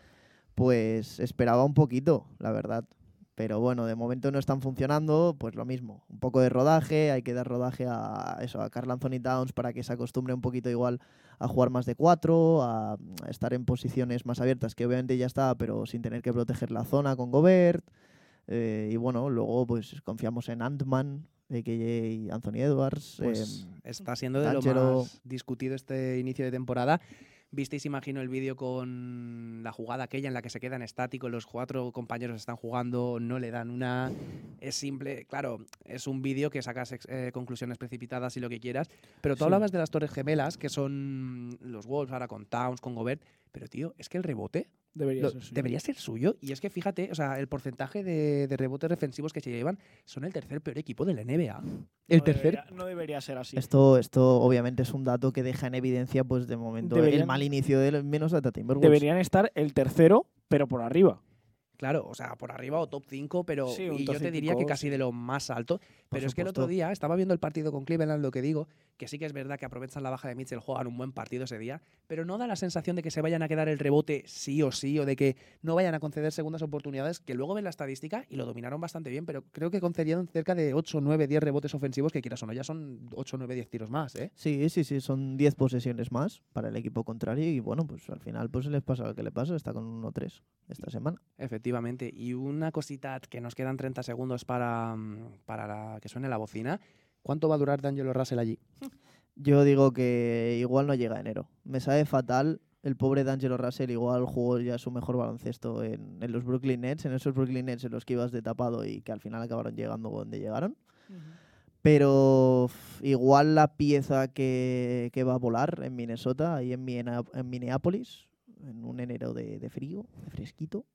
Pues esperaba un poquito, la verdad. Pero bueno, de momento no están funcionando, pues lo mismo. Un poco de rodaje, hay que dar rodaje a eso, a Carl Anthony Towns para que se acostumbre un poquito igual a jugar más de cuatro, a, estar en posiciones más abiertas, que obviamente ya está, pero sin tener que proteger la zona con Gobert. Eh, y bueno, luego pues confiamos en Ant-Man, a.k.a. Anthony Edwards. Pues em, está siendo de lo más discutido este inicio de temporada. Visteis, imagino, el vídeo con la jugada aquella en la que se quedan estáticos, los cuatro compañeros están jugando, no le dan una. Es simple, claro, es un vídeo que sacas eh, conclusiones precipitadas y lo que quieras. Pero tú Sí. hablabas de las Torres Gemelas, que son los Wolves ahora con Towns, con Gobert. Pero, tío, es que el rebote debería lo- ser suyo. debería ser suyo. Y es que fíjate, o sea, el porcentaje de, de rebotes defensivos que se llevan son el tercer peor equipo de la NBA. El no tercer. Debería, no debería ser así. Esto, esto obviamente es un dato que deja en evidencia, pues de momento, el mal inicio del Minnesota Timberwolves. Deberían estar el tercero, pero por arriba. Claro, o sea, por arriba o top 5, pero Sí, un y top yo te diría que casi sí. de lo más alto. Pero es que el otro día estaba viendo el partido con Cleveland, lo que digo, que sí que es verdad que aprovechan la baja de Mitchell, juegan un buen partido ese día, pero no da la sensación de que se vayan a quedar el rebote sí o sí, o de que no vayan a conceder segundas oportunidades, que luego ven la estadística y lo dominaron bastante bien, pero creo que concedieron cerca de 8, 9, 10 rebotes ofensivos, que quieras o no, ya son 8, 9, 10 tiros más, ¿eh? Sí, sí, sí, son 10 posesiones más para el equipo contrario y bueno, pues al final pues les pasa lo que le pasa, está con 1-3 esta semana. Efectivamente. Y una cosita que nos quedan 30 segundos para, mm, para la- que suene la bocina. ¿Cuánto va a durar D'Angelo Russell allí? Yo digo que igual no llega a enero. Me sabe fatal. El pobre D'Angelo Russell igual jugó ya su mejor baloncesto en, en los Brooklyn Nets, en esos Brooklyn Nets en los que ibas de tapado y que al final acabaron llegando donde llegaron. Pero uf, igual la pieza que, que va a volar en Minnesota, ahí en, en Minneapolis, en un enero de, de frío, de fresquito,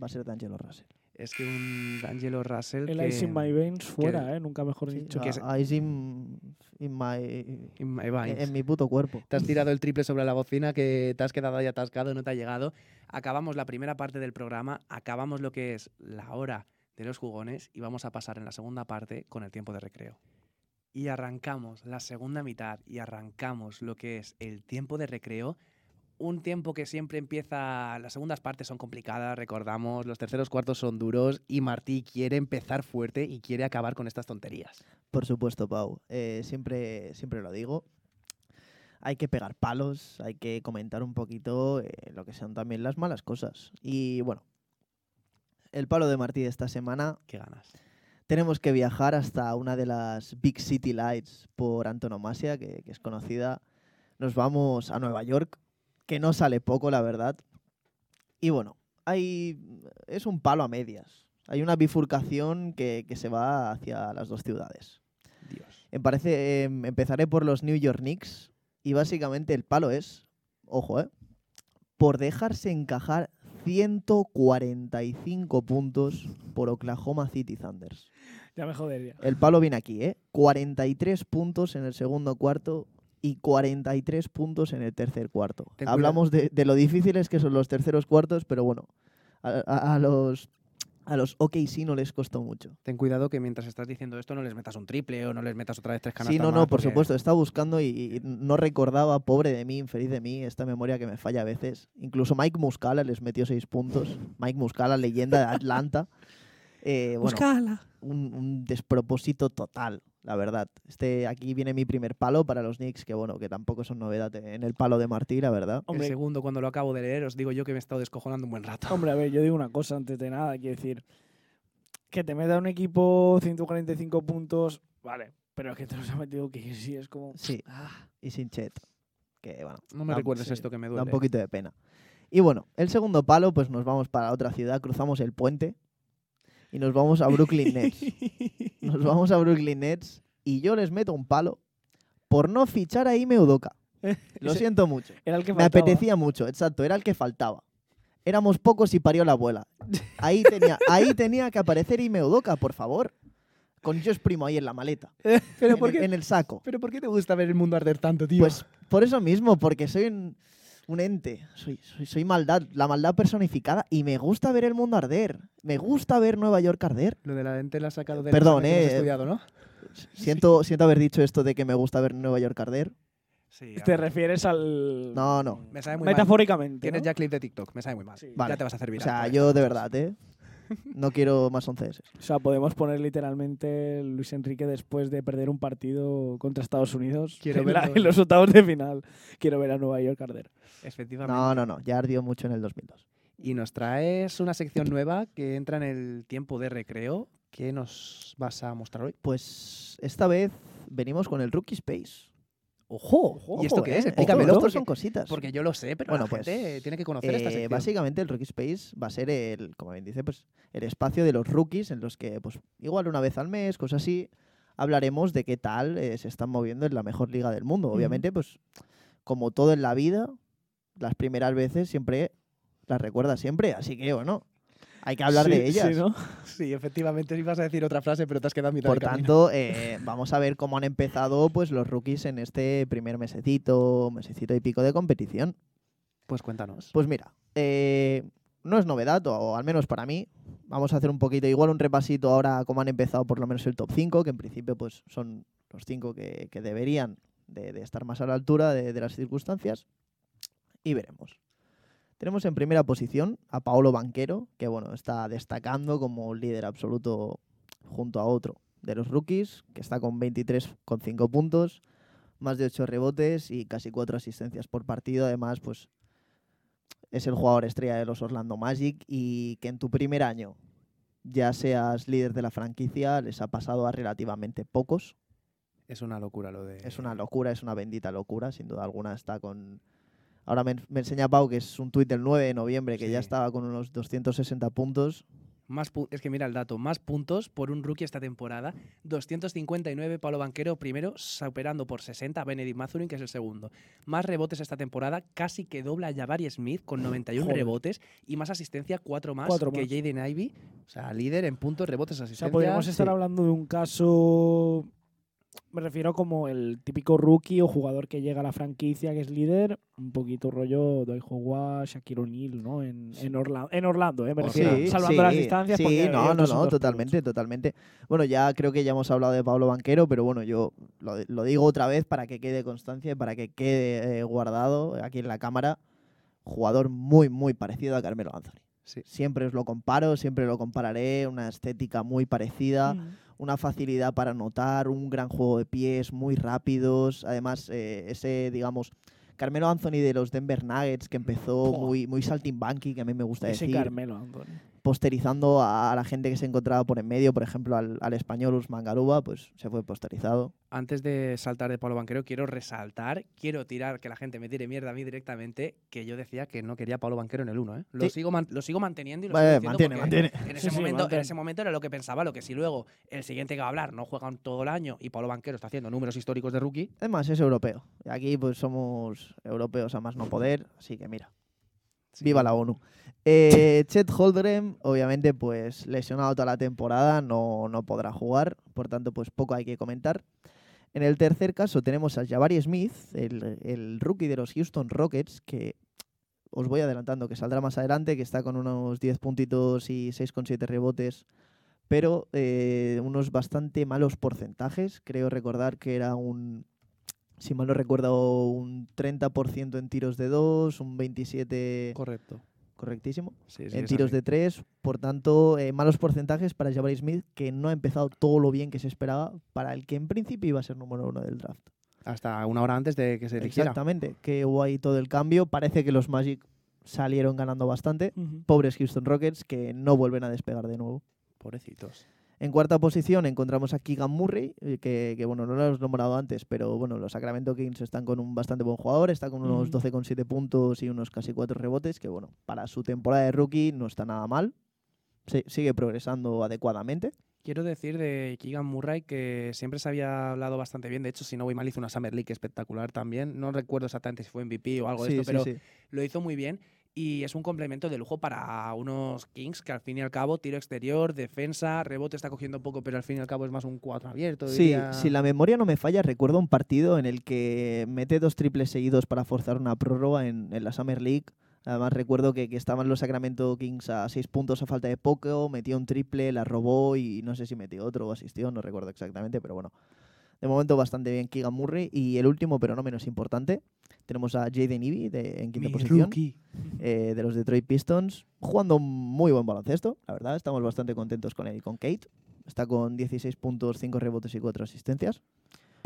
va a ser D'Angelo Russell. Es que un D'Angelo Russell El que... Ice in My Veins fuera, ¿eh? Nunca mejor Sí, dicho. que es- a- Ice in, in my- in my veins. en mi puto cuerpo. Te has tirado el triple sobre la bocina que te has quedado ahí atascado, no te ha llegado. Acabamos la primera parte del programa, acabamos lo que es la hora de los jugones y vamos a pasar en la segunda parte con el tiempo de recreo. Y arrancamos la segunda mitad y arrancamos lo que es el tiempo de recreo. Un tiempo que siempre empieza, las segundas partes son complicadas, recordamos, los terceros cuartos son duros y Martí quiere empezar fuerte y quiere acabar con estas tonterías. Por supuesto, Pau. Eh, siempre, siempre lo digo. Hay que pegar palos, hay que comentar un poquito eh, lo que son también las malas cosas. Y bueno, el palo de Martí de esta semana, Qué ganas. tenemos que viajar hasta una de las Big City Lights por antonomasia, que, que es conocida. Nos vamos a Nueva York, que no sale poco, la verdad. Y bueno, hay, es un palo a medias. Hay una bifurcación que, que se va hacia las dos ciudades. Dios. Me parece, em, empezaré por los New York Knicks y básicamente el palo es, ojo, eh, por dejarse encajar 145 puntos por Oklahoma City Thunders. Ya me jodería. El palo viene aquí, ¿eh? 43 puntos en el segundo cuarto y 43 puntos en el tercer cuarto. Ten Hablamos de, de lo difíciles que son los terceros cuartos, pero bueno, a, a- a los a los OKC no les costó mucho. Ten cuidado que mientras estás diciendo esto no les metas un triple o no les metas otra vez tres canastas Sí, no, más, no, por porque- supuesto. Estaba buscando y, y no recordaba, pobre de mí, infeliz de mí, esta memoria que me falla a veces. Incluso Mike Muscala les metió seis puntos. Mike Muscala, leyenda de Atlanta. Eh, bueno, un, un despropósito total, la verdad. Este, aquí viene mi primer palo para los Knicks, que bueno, que tampoco son novedad en el palo de Martí, la verdad. Hombre, El segundo, cuando lo acabo de leer, os digo yo que me he estado descojonando un buen rato. Hombre, a ver, yo digo una cosa antes de nada, quiero decir, que te meta un equipo 145 puntos, vale, pero es que te los ha metido que sí, es como... Sí, Ah, y sin Chet, que bueno, No me da- recuerdes sí, esto que me da duele. un poquito de pena. Y bueno, el segundo palo, pues nos vamos para otra ciudad, cruzamos el puente y nos vamos a Brooklyn Nets. Nos vamos a Brooklyn Nets y yo les meto un palo por no fichar a Ime Udoka. Lo siento mucho. Era el que Me apetecía mucho, exacto, era el que faltaba. Éramos pocos y parió la abuela. Ahí tenía, ahí tenía que aparecer Ime Udoka, por favor. Con Josh Primo ahí en la maleta, ¿Pero en, por, el, qué, en el saco. ¿Pero por qué te gusta ver el mundo arder tanto, tío? Pues por eso mismo, porque soy un, un ente, soy, soy, soy maldad, la maldad personificada y me gusta ver el mundo arder. Me gusta ver Nueva York arder. Lo de la lente la has sacado de Perdón, que hemos eh, estudiado, ¿no? Siento, siento haber dicho esto de que me gusta ver Nueva York arder. Sí. Te refieres al... No, no. Me sabe muy mal. Metafóricamente, Tienes ¿no? ya clip de TikTok, me sabe muy mal. Sí. Vale. Ya te vas a hacer O viral. sea, por yo de verdad, ¿eh? No quiero más 11 S. O sea, podemos poner literalmente Luis Enrique después de perder un partido contra Estados Unidos Quiero en, la- en los octavos de final. Quiero ver a Nueva York arder. Efectivamente. No, no, no. Ya ardió mucho en el 2002. Y nos traes una sección nueva que entra en el tiempo de recreo. ¿Qué nos vas a mostrar hoy? Pues esta vez venimos con el Rookie Space. ¡Ojo! ¿Y esto Ojo, qué es? Explícamelo. Ojo, porque, son cositas. porque yo lo sé, pero Bueno, la pues, tiene que conocer esta Eh, sección. básicamente el Rookie Space va a ser el, como bien dice, pues el espacio de los rookies en los que, pues, igual una vez al mes, cosas así, hablaremos de qué tal eh, se están moviendo en la mejor liga del mundo. Obviamente, pues, como todo en la vida, las primeras veces siempre las recuerdas siempre, así que bueno, hay que hablar Sí, de ellas. sí, ¿no? Sí, efectivamente, ibas a decir otra frase, pero te has quedado a mitad Por de tanto, eh, vamos a ver cómo han empezado pues los rookies en este primer mesecito, mesecito y pico de competición. Pues cuéntanos. Pues mira, eh, no es novedad, o al menos para mí. Vamos a hacer un poquito, igual un repasito ahora cómo han empezado por lo menos el top 5, que en principio pues son los 5 que, que deberían de, de estar más a la altura de, de las circunstancias. Y veremos. Tenemos en primera posición a Paolo Banquero, que bueno, está destacando como líder absoluto junto a otro de los rookies, que está con 23,5 puntos, más de 8 rebotes y casi 4 asistencias por partido. Además, pues es el jugador estrella de los Orlando Magic y que en tu primer año ya seas líder de la franquicia les ha pasado a relativamente pocos. Es una locura lo de. Es una locura, es una bendita locura, sin duda alguna está con... Ahora me, me enseña Pau que es un tuit del 9 de noviembre que ya estaba con unos 260 puntos. Más pu- es que mira el dato, más puntos por un rookie esta temporada. 259 Pablo Banquero primero, superando por 60 a Benedict Mathurin, que es el segundo. Más rebotes esta temporada, casi que dobla a Jabari Smith con 91 Joder. rebotes y más asistencia, cuatro más Cuatro que más. Jaden Ivy. O sea, líder en puntos, rebotes, O asistencia. sea, podríamos estar sí. hablando de un caso. Me refiero como el típico rookie o jugador que llega a la franquicia que es líder, un poquito rollo Dwight Howard, Shaquille O'Neal, ¿no? En, en, Orla- en Orlando, ¿eh? Me Orlando. refiero, salvando las distancias. Sí, no, no, no, totalmente, totalmente. Bueno, ya creo que ya hemos hablado de Pablo Banquero, pero bueno, yo lo, lo digo otra vez para que quede constancia y para que quede eh, guardado aquí en la cámara. Jugador muy, muy parecido a Carmelo Anthony. Sí. Siempre os lo comparo, siempre lo compararé, una estética muy parecida. Mm. Una facilidad para anotar, un gran juego de pies, muy rápidos. Además, eh, ese, digamos, Carmelo Anthony de los Denver Nuggets, que empezó Buah. muy, muy saltimbanqui, que a mí me gusta Ese decir, Carmelo, Anthony. Posterizando a, la gente que se encontraba por en medio, por ejemplo, al, al español Usman Garuba, pues se fue posterizado. Antes de saltar de Pablo Banquero, quiero resaltar, quiero tirar, que la gente me tire mierda a mí directamente, que yo decía que no quería a Pablo Banquero en el 1. ¿eh? Lo, Sí. sigo lo sigo manteniendo y lo Vale, sigo mantiene, mantiene. En ese, Sí, sí, momento, en ese momento era lo que pensaba, lo que si luego el siguiente que va a hablar no juegan todo el año y Pablo Banquero está haciendo números históricos de rookie, Además, es europeo. Aquí pues somos europeos a más no poder, así que mira. Viva la ONU. Eh, Chet Holdrem, obviamente, pues lesionado toda la temporada, no, no podrá jugar, por tanto, pues poco hay que comentar. En el tercer caso tenemos a Jabari Smith, el, el rookie de los Houston Rockets, que os voy adelantando que saldrá más adelante, que está con unos 10 puntitos y 6,7 rebotes, pero eh, unos bastante malos porcentajes. Creo recordar que era un, si mal no recuerdo, un 30% en tiros de 2, un 27 Correcto. correctísimo. Sí, sí, en tiros así. de 3, por tanto, eh, malos porcentajes para Jabari Smith, que no ha empezado todo lo bien que se esperaba para el que en principio iba a ser número uno del draft. Hasta una hora antes de que se eligiera. Exactamente, que hubo ahí todo el cambio. Parece que los Magic salieron ganando bastante. Pobres Houston Rockets que no vuelven a despegar de nuevo. Pobrecitos. En cuarta posición encontramos a Keegan Murray, eh, que, que, bueno, no lo hemos nombrado antes, pero bueno, los Sacramento Kings están con un bastante buen jugador, está con unos Ujú. 12,7 puntos y unos casi 4 rebotes, que bueno, para su temporada de rookie no está nada mal. Se- sigue progresando adecuadamente. Quiero decir de Keegan Murray que siempre se había hablado bastante bien. De hecho, si no voy mal, hizo una Summer League espectacular también. No recuerdo exactamente si fue MVP o algo de esto, sí, pero sí. lo hizo muy bien. Y es un complemento de lujo para unos Kings que al fin y al cabo, tiro exterior, defensa, rebote está cogiendo poco, pero al fin y al cabo es más un 4 abierto. Sí, diría. si la memoria no me falla, recuerdo un partido en el que mete dos triples seguidos para forzar una prórroga en, en la Summer League. Además recuerdo que, que estaban los Sacramento Kings a seis puntos a falta de poco, metió un triple, la robó y no sé si metió otro o asistió, no recuerdo exactamente, pero bueno. De momento bastante bien Keegan Murray. Y el último, pero no menos importante, tenemos a Jaden Ivey de, en quinta Mi posición eh, de los Detroit Pistons, jugando muy buen baloncesto, la verdad. Estamos bastante contentos con él y con Kate. Está con 16 puntos, 5 rebotes y 4 asistencias.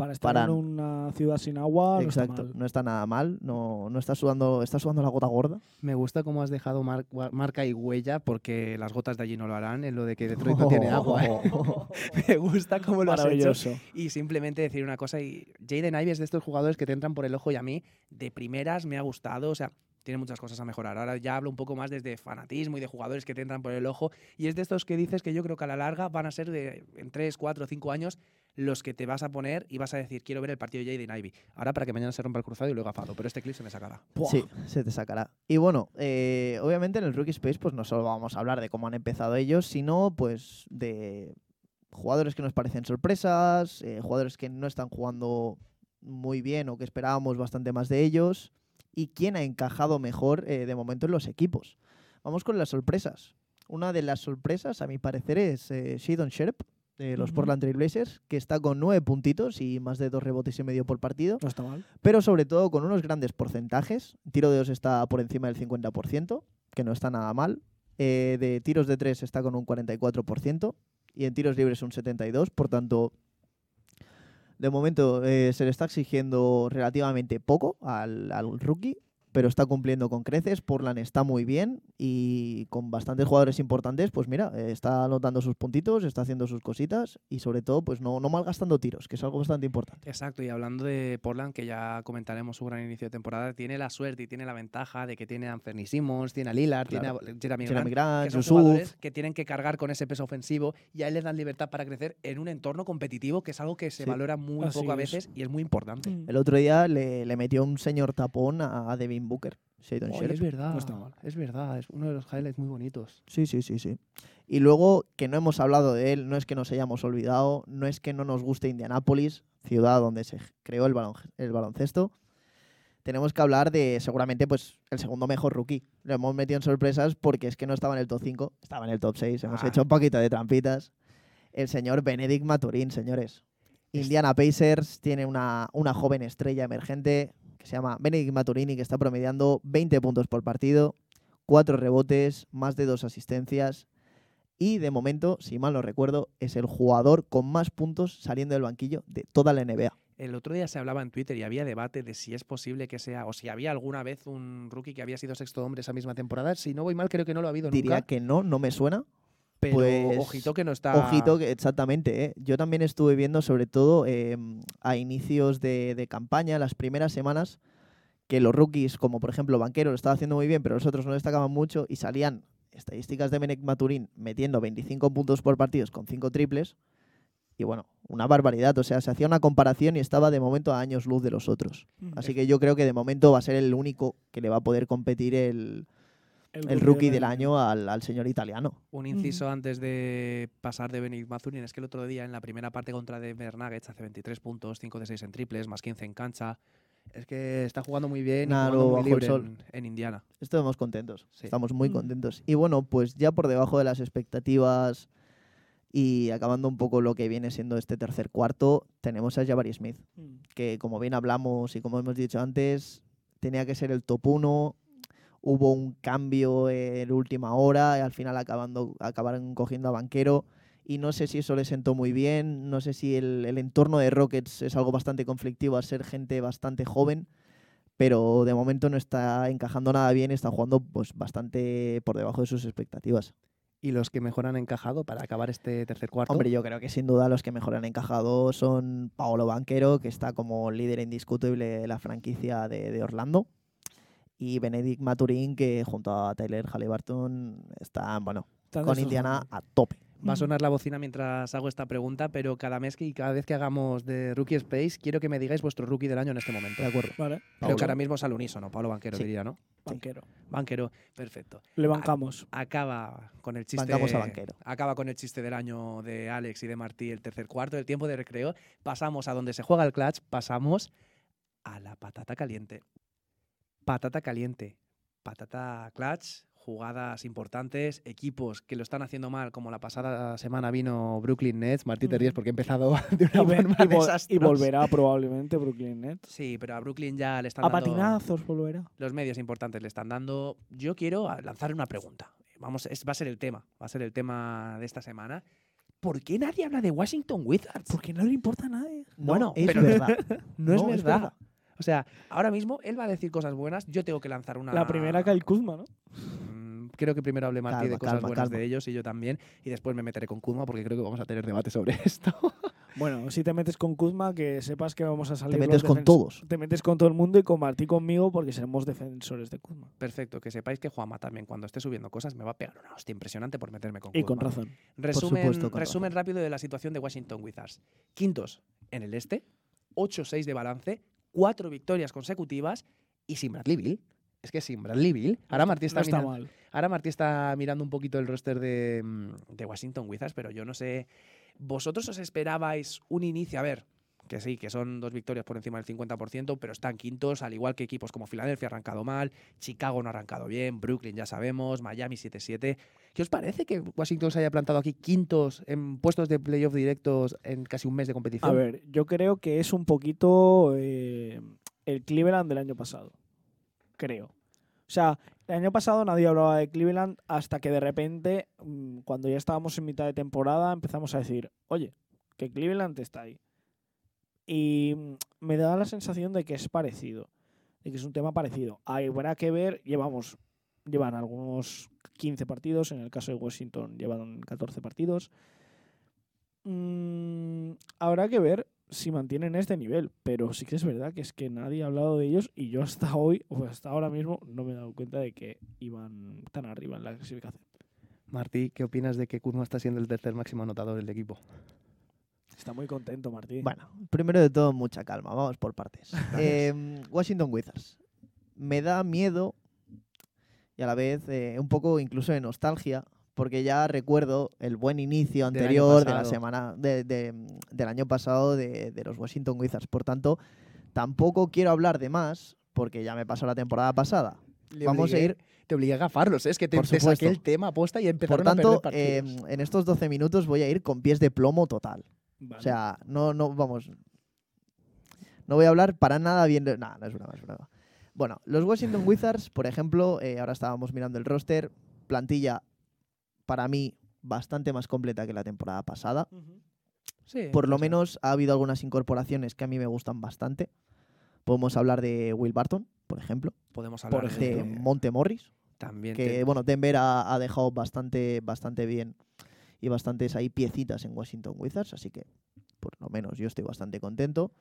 Para estar Para- en una ciudad sin agua, no está Exacto, mal. no está nada mal, no, no está sudando, está sudando la gota gorda. Me gusta cómo has dejado mar- marca y huella porque las gotas de allí no lo harán en lo de que Detroit no tiene agua. ¿eh? Me gusta cómo lo has hecho. Y simplemente decir una cosa, y Jaden Ivey es de estos jugadores que te entran por el ojo y a mí de primeras me ha gustado, o sea, tiene muchas cosas a mejorar. Ahora ya hablo un poco más desde fanatismo y de jugadores que te entran por el ojo y es de estos que dices que yo creo que a la larga van a ser de en 3, 4, 5 años los que te vas a poner y vas a decir quiero ver el partido de Jaden Ivey. Ahora para que mañana se rompa el cruzado y luego gafado, pero este clip se me sacará. Buah. Sí, se te sacará. Y bueno, eh, obviamente en el Rookie Space pues no solo vamos a hablar de cómo han empezado ellos, sino pues de jugadores que nos parecen sorpresas, eh, jugadores que no están jugando muy bien o que esperábamos bastante más de ellos y quién ha encajado mejor eh, de momento en los equipos. Vamos con las sorpresas. Una de las sorpresas, a mi parecer, es eh, Shadon Sherp, de los Ujú. Portland Trail Blazers, que está con nueve puntitos y más de dos rebotes y medio por partido, No está mal. pero sobre todo con unos grandes porcentajes. Tiro de dos está por encima del 50%, que no está nada mal. Eh, de tiros de tres está con un 44% y en tiros libres un 72%, por tanto, de momento eh, se le está exigiendo relativamente poco al, al rookie, pero está cumpliendo con creces. Portland está muy bien y con bastantes jugadores importantes, pues mira, eh, está anotando sus puntitos, está haciendo sus cositas y sobre todo, pues no, no malgastando tiros, que es algo bastante importante. Exacto, y hablando de Portland, que ya comentaremos su gran inicio de temporada, tiene la suerte y tiene la ventaja de que tiene a Anthony Simmons, tiene a Lillard, Claro. tiene a Jeremy, Jeremy Grant, Grant, que son Yusuf, jugadores que tienen que cargar con ese peso ofensivo y a él les dan libertad para crecer en un entorno competitivo, que es algo que se Sí. valora muy Así poco a es. veces y es muy importante. Mm. El otro día le, le metió un señor tapón a, a Devin Booker, Shadon es verdad, No está mal. es verdad, es uno de los highlights muy bonitos. Sí, sí, sí, sí. Y luego, que no hemos hablado de él, no es que nos hayamos olvidado, no es que no nos guste Indianápolis, ciudad donde se creó el, balon- el baloncesto. Tenemos que hablar de seguramente pues el segundo mejor rookie. Lo hemos metido en sorpresas porque es que no estaba en el top 5, estaba en el top 6. Hemos Ah. hecho un poquito de trampitas. El señor Benedict Maturín, señores. Indiana Pacers tiene una, una joven estrella emergente que se llama Benedict Maturini, que está promediando 20 puntos por partido, 4 rebotes, más de 2 asistencias. Y de momento, si mal no recuerdo, es el jugador con más puntos saliendo del banquillo de toda la NBA. El otro día se hablaba en Twitter y había debate de si es posible que sea, o si había alguna vez un rookie que había sido sexto hombre esa misma temporada. Si no voy mal, creo que no lo ha habido Diría nunca. que no, no me suena. Pero pues, ojito que no está. Ojito, que exactamente. ¿eh? Yo también estuve viendo, sobre todo eh, a inicios de, de campaña, las primeras semanas, que los rookies, como por ejemplo Banquero, lo estaba haciendo muy bien, pero los otros no destacaban mucho y salían estadísticas de Benek Maturín metiendo 25 puntos por partidos con 5 triples. Y bueno, una barbaridad. O sea, se hacía una comparación y estaba de momento a años luz de los otros. Mm. Así que yo creo que de momento va a ser el único que le va a poder competir el, el rookie del año al, al señor italiano. Un inciso antes de pasar de Benedict Mathurin es que el otro día en la primera parte contra Denver Nuggets hace 23 puntos, 5 de 6 en triples, más 15 en cancha. Es que está jugando muy bien y jugando muy bajo el libre sol. en, en Indiana. Estamos contentos. Sí. Estamos muy Mm. contentos. Y bueno, pues ya por debajo de las expectativas y acabando un poco lo que viene siendo este tercer cuarto, tenemos a Jabari Smith, Mm. que como bien hablamos y como hemos dicho antes, tenía que ser el top 1. Hubo un cambio en última hora y al final acabando, acabaron cogiendo a Banquero. Y no sé si eso le sentó muy bien, no sé si el, el entorno de Rockets es algo bastante conflictivo al ser gente bastante joven, pero de momento no está encajando nada bien, está jugando pues bastante por debajo de sus expectativas. Y los que mejor han encajado para acabar este tercer cuarto. Hombre, yo creo que sin duda los que mejor han encajado son Paolo Banquero, que está como líder indiscutible de la franquicia de, de Orlando, y Benedict Maturín, que junto a Tyler Halliburton están, bueno, Están con. Indiana a tope. Va a Mm. sonar la bocina mientras hago esta pregunta, pero cada mes que y cada vez que hagamos de Rookie Space, quiero que me digáis vuestro rookie del año en este momento. De acuerdo. Vale, Creo que ahora mismo es al unísono, Pablo Banquero Sí. diría, ¿no? banquero. Banquero, perfecto. Le bancamos. Acaba con el chiste. Bancamos a Banquero. Acaba con el chiste del año de Alex y de Martí, el tercer cuarto, el tiempo de recreo. Pasamos a donde se juega el clutch, pasamos a la patata caliente. Patata caliente. Patata clutch, jugadas importantes, equipos que lo están haciendo mal, como la pasada semana vino Brooklyn Nets. Martí te ríes porque he empezado de Y, una ve- forma y vol- y volverá probablemente Brooklyn Nets. Sí, pero a Brooklyn ya le están A dando patinazos volverá. los medios importantes le están dando. Yo quiero a- lanzar una pregunta. Vamos, es- va a ser el tema, va a ser el tema de esta semana. ¿Por qué nadie habla de Washington Wizards? Porque no le importa a nadie. Bueno, es pero- verdad. No, es, No, es verdad. O sea, ahora mismo él va a decir cosas buenas, yo tengo que lanzar una. La primera Kyle Kuzma, ¿no? Mm, Creo que primero hable Martí Calma, de cosas calma, buenas calma. de ellos y yo también. Y después me meteré con Kuzma porque creo que vamos a tener debate sobre esto. Bueno, si te metes con Kuzma, que sepas que vamos a salir. Te metes con todos. Te metes con todo el mundo y con Martí conmigo porque seremos defensores de Kuzma. Perfecto, que sepáis que Juanma también, cuando esté subiendo cosas, me va a pegar una hostia impresionante por meterme con Y con Kuzma. razón. Resumen, supuesto, con resumen rápido de la situación de Washington Wizards. Quintos en el este, 8-6 de balance, cuatro victorias consecutivas y sin Bradley Bill. Es que sin Bradley Bill. Ahora Martí está, no está mirando, mal. ahora Martí está mirando un poquito el roster de, mm, de Washington Wizards, pero yo no sé. ¿Vosotros os esperabais un inicio? A ver, que sí, que son dos victorias por encima del 50%, pero están quintos, al igual que equipos como Filadelfia ha arrancado mal, Chicago no ha arrancado bien, Brooklyn ya sabemos, Miami 7-7. ¿Qué os parece que Washington se haya plantado aquí quintos en puestos de playoff directos en casi un mes de competición? A ver, yo creo que es un poquito eh, el Cleveland del año pasado. Creo. O sea, el año pasado nadie hablaba de Cleveland hasta que de repente, mm, cuando ya estábamos en mitad de temporada, empezamos a decir, oye, que Cleveland está ahí. Y mm, me da la sensación de que es parecido, de que es un tema parecido. Habrá que ver, llevamos, llevan algunos 15 partidos, en el caso de Washington llevan 14 partidos. Mm, habrá que ver si mantienen este nivel, pero sí que es verdad que es que nadie ha hablado de ellos y yo hasta hoy, o hasta ahora mismo, no me he dado cuenta de que iban tan arriba en la clasificación. Martí, ¿qué opinas de que Kuzma está siendo el tercer máximo anotador del equipo? Está muy contento, Martín. Bueno, primero de todo, mucha calma, vamos por partes. Eh, Washington Wizards. Me da miedo y a la vez eh, un poco incluso de nostalgia, porque ya recuerdo el buen inicio anterior de la semana de- de- del año pasado de, de los Washington Wizards. Por tanto, tampoco quiero hablar de más, porque ya me pasó la temporada pasada. Le Vamos a ir Te obligué a gafarlos, ¿eh? es que te, Por te saqué el tema aposta y Por empezaron tanto, a perder eh, partidos. en estos 12 minutos voy a ir con pies de plomo total. Vale. O sea, no, no, vamos. No voy a hablar para nada bien de. No, no es broma, es broma. Bueno, los Washington Wizards, por ejemplo, eh, ahora estábamos mirando el roster, plantilla para mí bastante más completa que la temporada pasada. Sí, Por lo menos ha habido algunas incorporaciones que a mí me gustan bastante. Podemos hablar de Will Barton, por ejemplo, podemos hablar por de. Monte Morris, también que te- bueno, Denver ha, ha dejado bastante, bastante bien y bastantes ahí piecitas en Washington Wizards, así que por lo menos yo estoy bastante contento.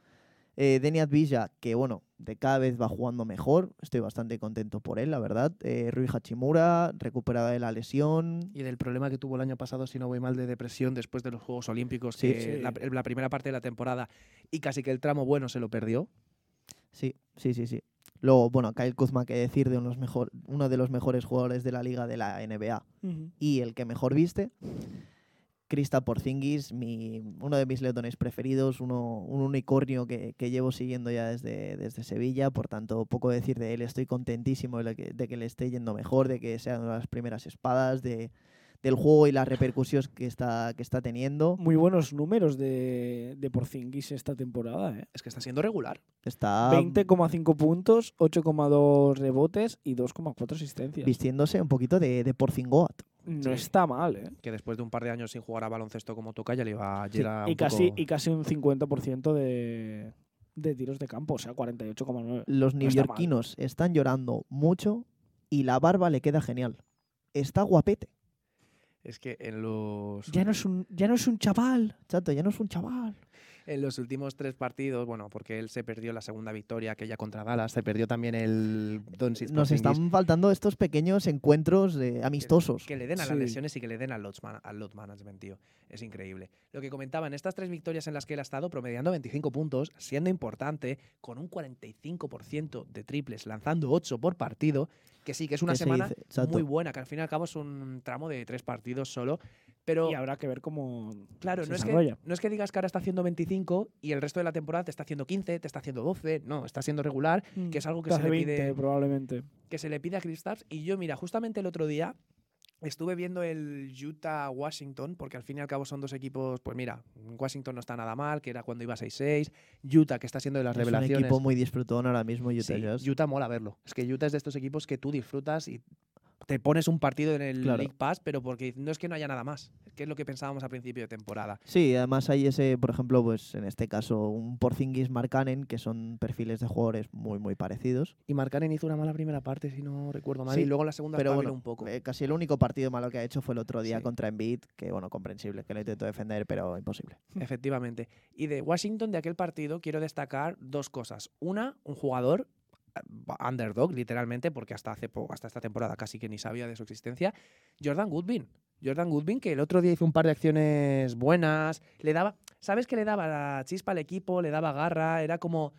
Eh, Advilla, que bueno, de cada vez va jugando mejor, estoy bastante contento por él, la verdad. Eh, Rui Hachimura, recuperada de la lesión. y del problema que tuvo el año pasado, si no voy mal, de depresión después de los Juegos Olímpicos, Sí. que Sí. La, la primera parte de la temporada y casi que el tramo bueno se lo perdió. Sí, sí, sí, sí. Luego, bueno, Kyle Kuzma, que decir de unos mejor, uno de los mejores jugadores de la liga de la NBA y el que mejor viste. Krista Porzingis, mi, uno de mis leones preferidos, uno, un unicornio que, que llevo siguiendo ya desde, desde Sevilla, por tanto, poco decir de él, estoy contentísimo de, que, de que le esté yendo mejor, de que sean las primeras espadas, de, del juego y las repercusiones que está, que está teniendo. Muy buenos números de, de Porzingis esta temporada, ¿eh? Es que está siendo regular. Está 20,5 puntos, 8,2 rebotes y 2,4 asistencias. vistiéndose un poquito de, de Porzingoat. No Sí. está mal, ¿eh? Que después de un par de años sin jugar a baloncesto como toca, ya le iba ya Sí, era y, casi, poco- y casi un 50% de, de tiros de campo, o sea, 48,9. Los No está neoyorquinos están llorando mucho y la barba le queda genial. Está guapete. Es que en los, Ya no es un, ya no es un chaval. Chato, ya no es un chaval. en los últimos tres partidos, bueno, porque él se perdió la segunda victoria, aquella contra Dallas, se perdió también el Doncic Nos Porzingis, están faltando estos pequeños encuentros eh, amistosos. Que le den a las Sí. lesiones y que le den al load, man- al load management, tío. Es increíble. Lo que comentaba, en estas tres victorias en las que él ha estado promediando 25 puntos, siendo importante, con un 45% de triples, lanzando 8 por partido, que sí, que es una ¿Qué se semana muy buena, que al fin y al cabo es un tramo de tres partidos solo. Pero Y habrá que ver cómo claro, se no es, que, no es que digas que ahora está haciendo 25 y el resto de la temporada te está haciendo 15, te está haciendo 12, no, está siendo regular, que es algo que se le 20 pide probablemente. que se le pide a Kristaps. Y yo, mira, justamente el otro día estuve viendo el Utah-Washington, porque al fin y al cabo son dos equipos, pues mira, Washington no está nada mal, que era cuando iba 6-6, Utah, que está siendo de las es un revelaciones. equipo muy disfrutón ahora mismo, Utah Sí. Utah mola verlo. Es que Utah es de estos equipos que tú disfrutas y te pones un partido en el Claro. League Pass, pero porque no es que no haya nada más, que es lo que pensábamos a principio de temporada. Sí, además hay ese, por ejemplo, pues en este caso, un Porzingis Markkanen, que son perfiles de jugadores muy, muy parecidos. Y Markkanen hizo una mala primera parte, si no recuerdo mal, Sí, y luego en la segunda Pero bueno, un poco. eh, casi el único partido malo que ha hecho fue el otro día Sí. contra Embiid, que bueno, comprensible, que lo intentó defender, pero imposible. Efectivamente. Y de Washington, de aquel partido, quiero destacar dos cosas. Una, un jugador underdog, literalmente, porque hasta, hace hasta esta temporada casi que ni sabía de su existencia, Jordan Goodwin. Jordan Goodwin, que el otro día hizo un par de acciones buenas, le daba, ¿sabes que le daba la chispa al equipo? Le daba garra, era como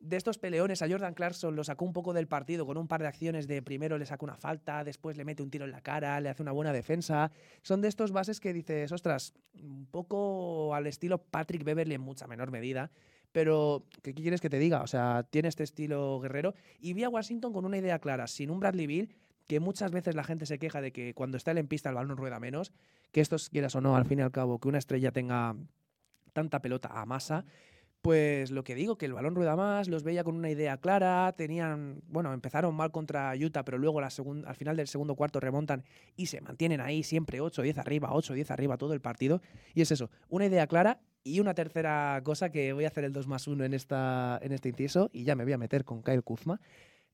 de estos peleones. A Jordan Clarkson lo sacó un poco del partido con un par de acciones de primero le saca una falta, después le mete un tiro en la cara, le hace una buena defensa. Son de estos bases que dices, ostras, un poco al estilo Patrick Beverly en mucha menor medida, Pero, ¿qué quieres que te diga? O sea, tiene este estilo guerrero. Y vi a Washington con una idea clara, sin un Bradley Bill, que muchas veces la gente se queja de que cuando está él en pista el balón rueda menos, que esto, quieras o no, al fin y al cabo, que una estrella tenga tanta pelota a masa. Pues lo que digo, que el balón rueda más, los veía con una idea clara, tenían, bueno, empezaron mal contra Utah, pero luego al final del segundo cuarto remontan y se mantienen ahí siempre 8, 10 arriba, 8, 10 arriba todo el partido. Y es eso, una idea clara y una tercera cosa que voy a hacer el 2 más 1 en, esta, en este inciso y ya me voy a meter con Kyle Kuzma.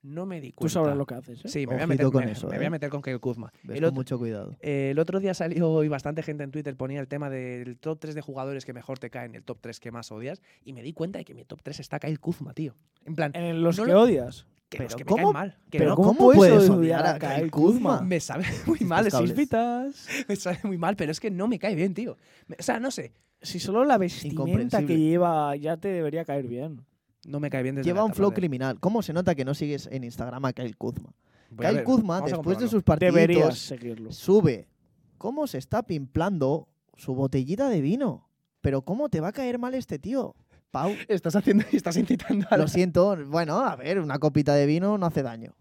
No me di Tú cuenta. sabrás lo que haces, ¿eh? Sí, me voy, a meter, con me- eso, me voy a ¿eh? meter con Kyle Kuzma. Ves El con otro- mucho cuidado. eh, el otro día salió y bastante gente en Twitter ponía el tema del top 3 de jugadores que mejor te caen, el top 3 que más odias, y me di cuenta de que mi top 3 está Kyle Kuzma, tío. En plan, En los No que lo- odias. Que pero los que me ¿cómo? caen mal. Que pero no- ¿cómo ¿cómo puedes odiar odiar a Kyle Kuzma? Kuzma? me sabe muy mal, es-. Pitas. me sabe muy mal, pero es que no me cae bien, tío. O sea, no sé, Si solo la vestimenta que lleva ya te debería caer bien. no me cae bien desde Lleva la un flow criminal. ¿Cómo se nota que no sigues en Instagram a Kyle Kuzma? Voy Kyle ver, Kuzma, después de sus Deberías partiditos, seguirlo. sube cómo se está pimplando su botellita de vino. Pero ¿cómo te va a caer mal este tío? Pau, Estás haciendo, estás incitando a lo siento. Bueno, a ver, una copita de vino no hace daño.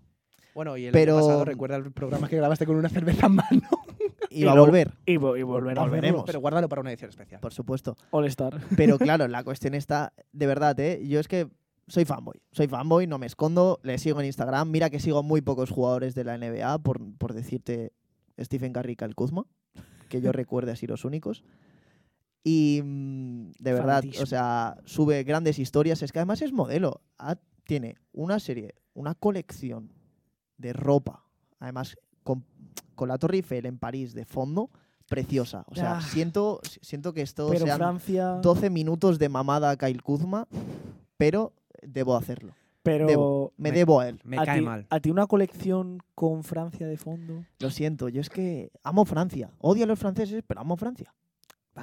Bueno, y el Pero- año pasado recuerda el programa que grabaste con una cerveza en mano. Y Y va a volver, Y, vo- y volver a Volveremos. Pero guárdalo para una edición especial. por supuesto. All Star. Pero claro, la cuestión está, de verdad, ¿eh? Yo es que soy fanboy. Soy fanboy, no me escondo, le sigo en Instagram. Mira que sigo muy pocos jugadores de la NBA, por, por decirte Stephen Curry y Kyle Kuzma, que yo recuerde así los únicos. Y mm, de verdad, o sea, sube grandes historias. Es que además es modelo. Ha- tiene una serie, una colección de ropa, además con, con la Torre Eiffel en París de fondo, preciosa. O sea, Ah. siento, siento que esto sean Francia. 12 minutos de mamada a Kyle Kuzma, pero debo hacerlo. Pero debo. Me, Me- debo a él. Me a cae mal. A ti una colección con Francia de fondo. Lo siento, yo es que amo Francia. Odio a los franceses, pero amo Francia.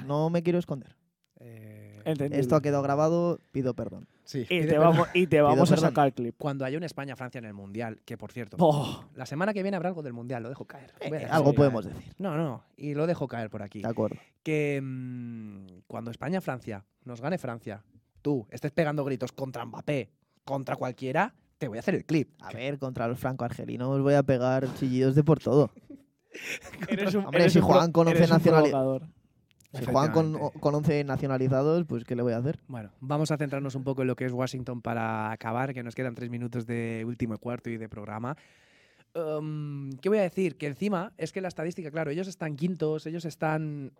No me quiero esconder. Eh. Esto ha quedado grabado, pido perdón. sí, Y pide te perdón. vamos, y te vamos a sacar el clip. Cuando haya un España-Francia en el Mundial, que por cierto, Oh, la semana que viene habrá algo del Mundial, lo dejo caer. Eh, algo podemos decir. No, no, y lo dejo caer por aquí. De acuerdo. Que mm, cuando España-Francia nos gane Francia, tú estés pegando gritos contra Mbappé, contra cualquiera, te voy a hacer el clip. A ver, contra los franco-argelinos voy a pegar chillidos de por todo. eres un, Hombre, eres si un juegan pro- Si juegan con, con 11 nacionalizados, pues ¿qué le voy a hacer? Bueno, vamos a centrarnos un poco en lo que es Washington para acabar, que nos quedan tres minutos de último cuarto y de programa. Um, ¿Qué voy a decir? Que encima es que la estadística, claro, ellos están quintos, ellos están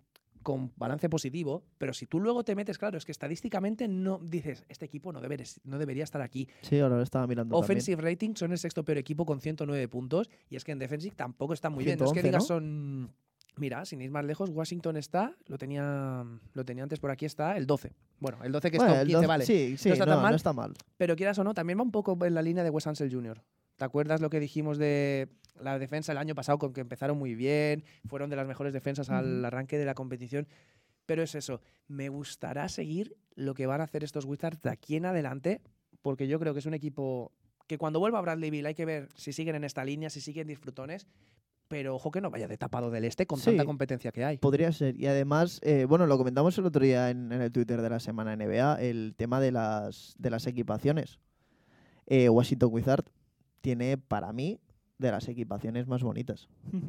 con balance positivo, pero si tú luego te metes, claro, es que estadísticamente no dices, este equipo no, debería estar aquí. Sí, ahora lo estaba mirando también. Offensive rating son el sexto peor equipo con 109 puntos y es que en defensive tampoco está muy bien. No es que 111, digas ¿no? son... Mira, sin ir más lejos, Washington está, lo tenía, lo tenía antes por aquí, está el 12. Bueno, el 12 que Bueno, está el 15, 12 vale. Sí, sí, No está no, tan mal. no está mal. Pero quieras o no, también va un poco en la línea de Wes Ansel Jr. ¿Te acuerdas lo que dijimos de la defensa el año pasado con que empezaron muy bien? Fueron de las mejores defensas al arranque de la competición. Pero es eso, me gustará seguir lo que van a hacer estos Wizards de aquí en adelante, porque yo creo que es un equipo que cuando vuelva Bradley Bill hay que ver si siguen en esta línea, si siguen disfrutones, pero ojo que no vaya de tapado del este con tanta competencia que hay. Podría ser. Y además, eh, bueno, lo comentamos el otro día en, en el Twitter de la semana NBA, el tema de las, de las equipaciones. Eh, Washington Wizard tiene, para mí, de las equipaciones más bonitas.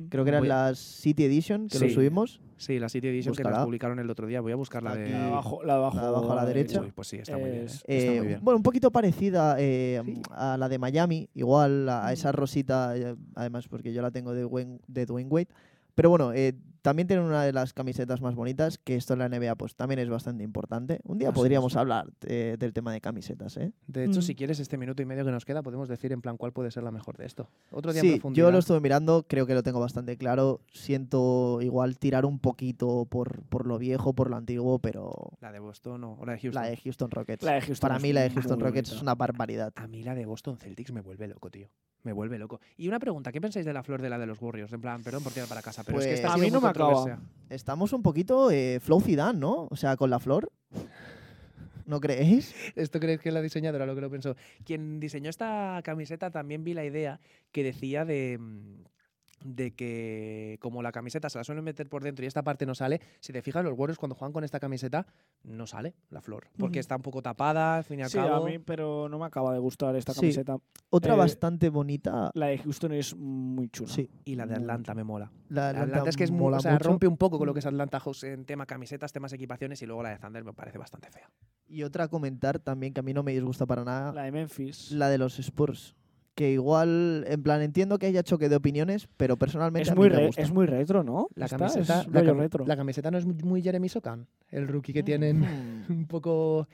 Creo que eran Voy a- las City Edition, que lo Sí. subimos. Sí, la City Edition que Búscala. nos publicaron el otro día. Voy a de... La de abajo, la de abajo, La de abajo a la derecha. Uy, pues sí, está muy bien. ¿eh? Es- Está Eh, muy bien. Bueno, un poquito parecida eh, Sí. a la de Miami, igual a, a esa rosita, eh, además porque yo la tengo de, Wayne- de Dwayne Wade. Pero bueno, eh, también tienen una de las camisetas más bonitas, que esto en la NBA pues también es bastante importante. Un día Así podríamos es. hablar eh, del tema de camisetas, ¿eh? De hecho, Mm. si quieres este minuto y medio que nos queda, podemos decir en plan cuál puede ser la mejor de esto. Otro día en Sí, profundidad. yo lo estuve mirando, creo que lo tengo bastante claro. Siento igual tirar un poquito por, por lo viejo, por lo antiguo, pero La de Boston o la de Houston. la de Houston Rockets. La de Houston Para mí la de Houston Rockets es una barbaridad. A mí la de Boston Celtics me vuelve loco, tío. Me vuelve loco. Y una pregunta, ¿qué pensáis de la flor de la de los Warriors? En plan, perdón por tirar para casa, pero es que esta Pues- ha A sido mí no muy me acaba. Estamos un poquito eh, Flow Zidane, ¿no? O sea, con la flor. ¿No creéis? ¿Esto crees que es la diseñadora lo que lo pensó? Quien diseñó esta camiseta también vi la idea que decía de, mm, de que como la camiseta se la suelen meter por dentro y esta parte no sale, si te fijas, los Warriors cuando juegan con esta camiseta no sale la flor, porque está un poco tapada, al fin y al Sí, cabo. a mí, pero no me acaba de gustar esta Sí. camiseta. Otra Eh, bastante bonita. La de Houston es muy chula. Sí, Y la de Atlanta me mola. la de Atlanta es que es muy, mola o sea, mucho. rompe un poco con lo que es Atlanta House en tema camisetas, temas equipaciones y luego la de Thunder me parece bastante fea. Y otra a comentar también que a mí no me disgusta para nada, La de Memphis. la de los Spurs. Que igual, en plan, entiendo que haya choque de opiniones, pero personalmente a es, mí muy me re- gusta. es muy retro, ¿no? La camiseta, es la, rollo cam- retro. la camiseta no es muy- Jeremy Sokan, el rookie que tienen Mm. un poco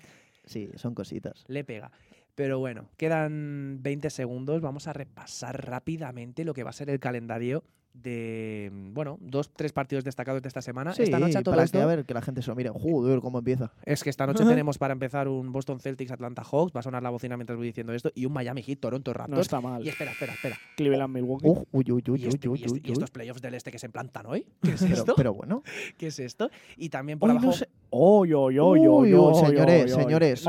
Sí, son cositas. le pega. Pero bueno, quedan 20 segundos. Vamos a repasar rápidamente lo que va a ser el calendario de, bueno, dos, tres partidos destacados de esta semana. Sí, esta noche a todo para esto, que a ver que la gente se lo mire. Joder, cómo empieza. es que esta noche tenemos para empezar un Boston Celtics Atlanta Hawks, va a sonar la bocina mientras voy diciendo esto, y un Miami Heat Toronto Raptors. no está mal. Y espera, espera, espera. Cleveland Milwaukee. Uf, uy, uy, uy, ¿Y, este- este- estos playoffs del este que se implantan hoy? ¿Qué es Pero, esto? pero bueno. ¿Qué es esto? Y también por abajo. no sé. Oy, oy, oy, Uy, oy, oy, señores, señores.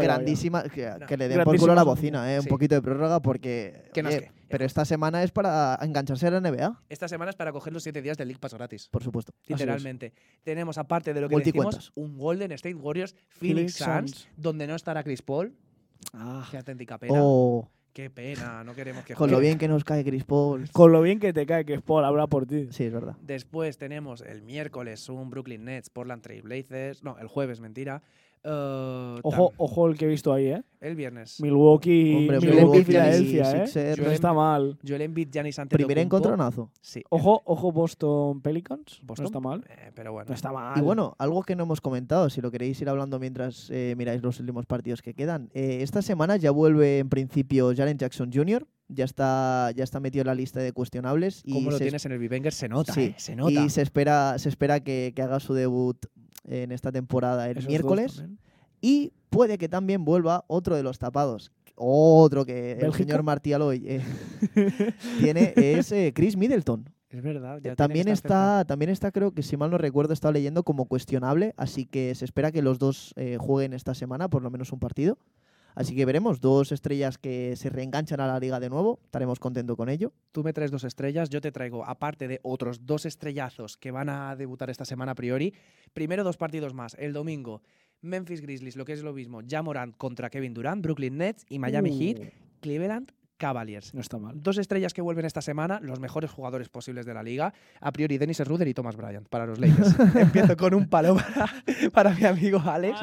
Grandísima. Que, No, que le den por culo a la bocina, ¿eh? Sí. Un poquito de prórroga porque. Que no es oye, que- pero esta semana es para engancharse a la NBA, Esta semana es para coger los 7 días del League Pass gratis. por supuesto. es. Literalmente. Tenemos, aparte de lo que decimos, un Golden State Warriors Phoenix Phoenix Suns, Suns. donde no estará Chris Paul. Ah, Qué auténtica pena. Oh, Qué pena, no queremos que con lo bien que nos cae Chris Paul. con lo bien que te cae es Paul, habla por ti. Sí, es verdad. Después tenemos el miércoles un Brooklyn Nets, Portland Trail Blazers. No, el jueves, mentira. Eh, Ojo, ojo el que he visto ahí, ¿eh? el viernes. Milwaukee, Hombre, Milwaukee, Milwaukee, Filadelfia, ¿eh? No está mal. Joel Embiid, Giannis Primer Antetokounmpo. encontronazo. Sí. Ojo, ojo Boston Pelicans. Boston. No está mal. Eh, pero bueno. No está mal. Y bueno, algo que no hemos comentado, si lo queréis ir hablando mientras eh, miráis los últimos partidos que quedan. Eh, esta semana ya vuelve en principio Jaren Jackson Jr., ya está, ya está metido en la lista de cuestionables. Y Como lo tienes en el Vivenger, se nota, Sí, eh, se nota. Y se espera, se espera que, que haga su debut en esta temporada el Esos miércoles. Y puede que también vuelva otro de los tapados. Otro que el señor Martí Aloy eh, tiene es eh, Chris Middleton. Es verdad. ya También cerca. está, también está, creo que si mal no recuerdo, estaba leyendo como cuestionable, así que se espera que los dos eh, jueguen esta semana, por lo menos un partido. Así que veremos, dos estrellas que se reenganchan a la liga de nuevo, estaremos contentos con ello. Tú me traes dos estrellas, yo te traigo, aparte de otros dos estrellazos que van a debutar esta semana a priori, primero dos partidos más. El domingo, Memphis Grizzlies, lo que es lo mismo, Jamorant contra Kevin Durant, Brooklyn Nets y Miami Uh, Heat, Cleveland Cavaliers. No está mal. Dos estrellas que vuelven esta semana, los mejores jugadores posibles de la liga. A priori, Dennis Schroeder y Thomas Bryant para los Lakers. Empiezo con un palo para, para mi amigo Alex.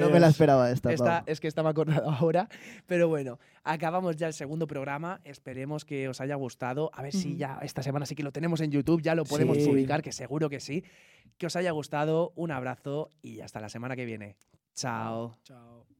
No me la esperaba esta. Esta, es que estaba acordado ahora. Pero bueno, acabamos ya el segundo programa. Esperemos que os haya gustado. A ver si ya esta semana sí que lo tenemos en YouTube, ya lo podemos Sí. publicar, que seguro que sí. Que os haya gustado. Un abrazo y hasta la semana que viene. Chao. Chao.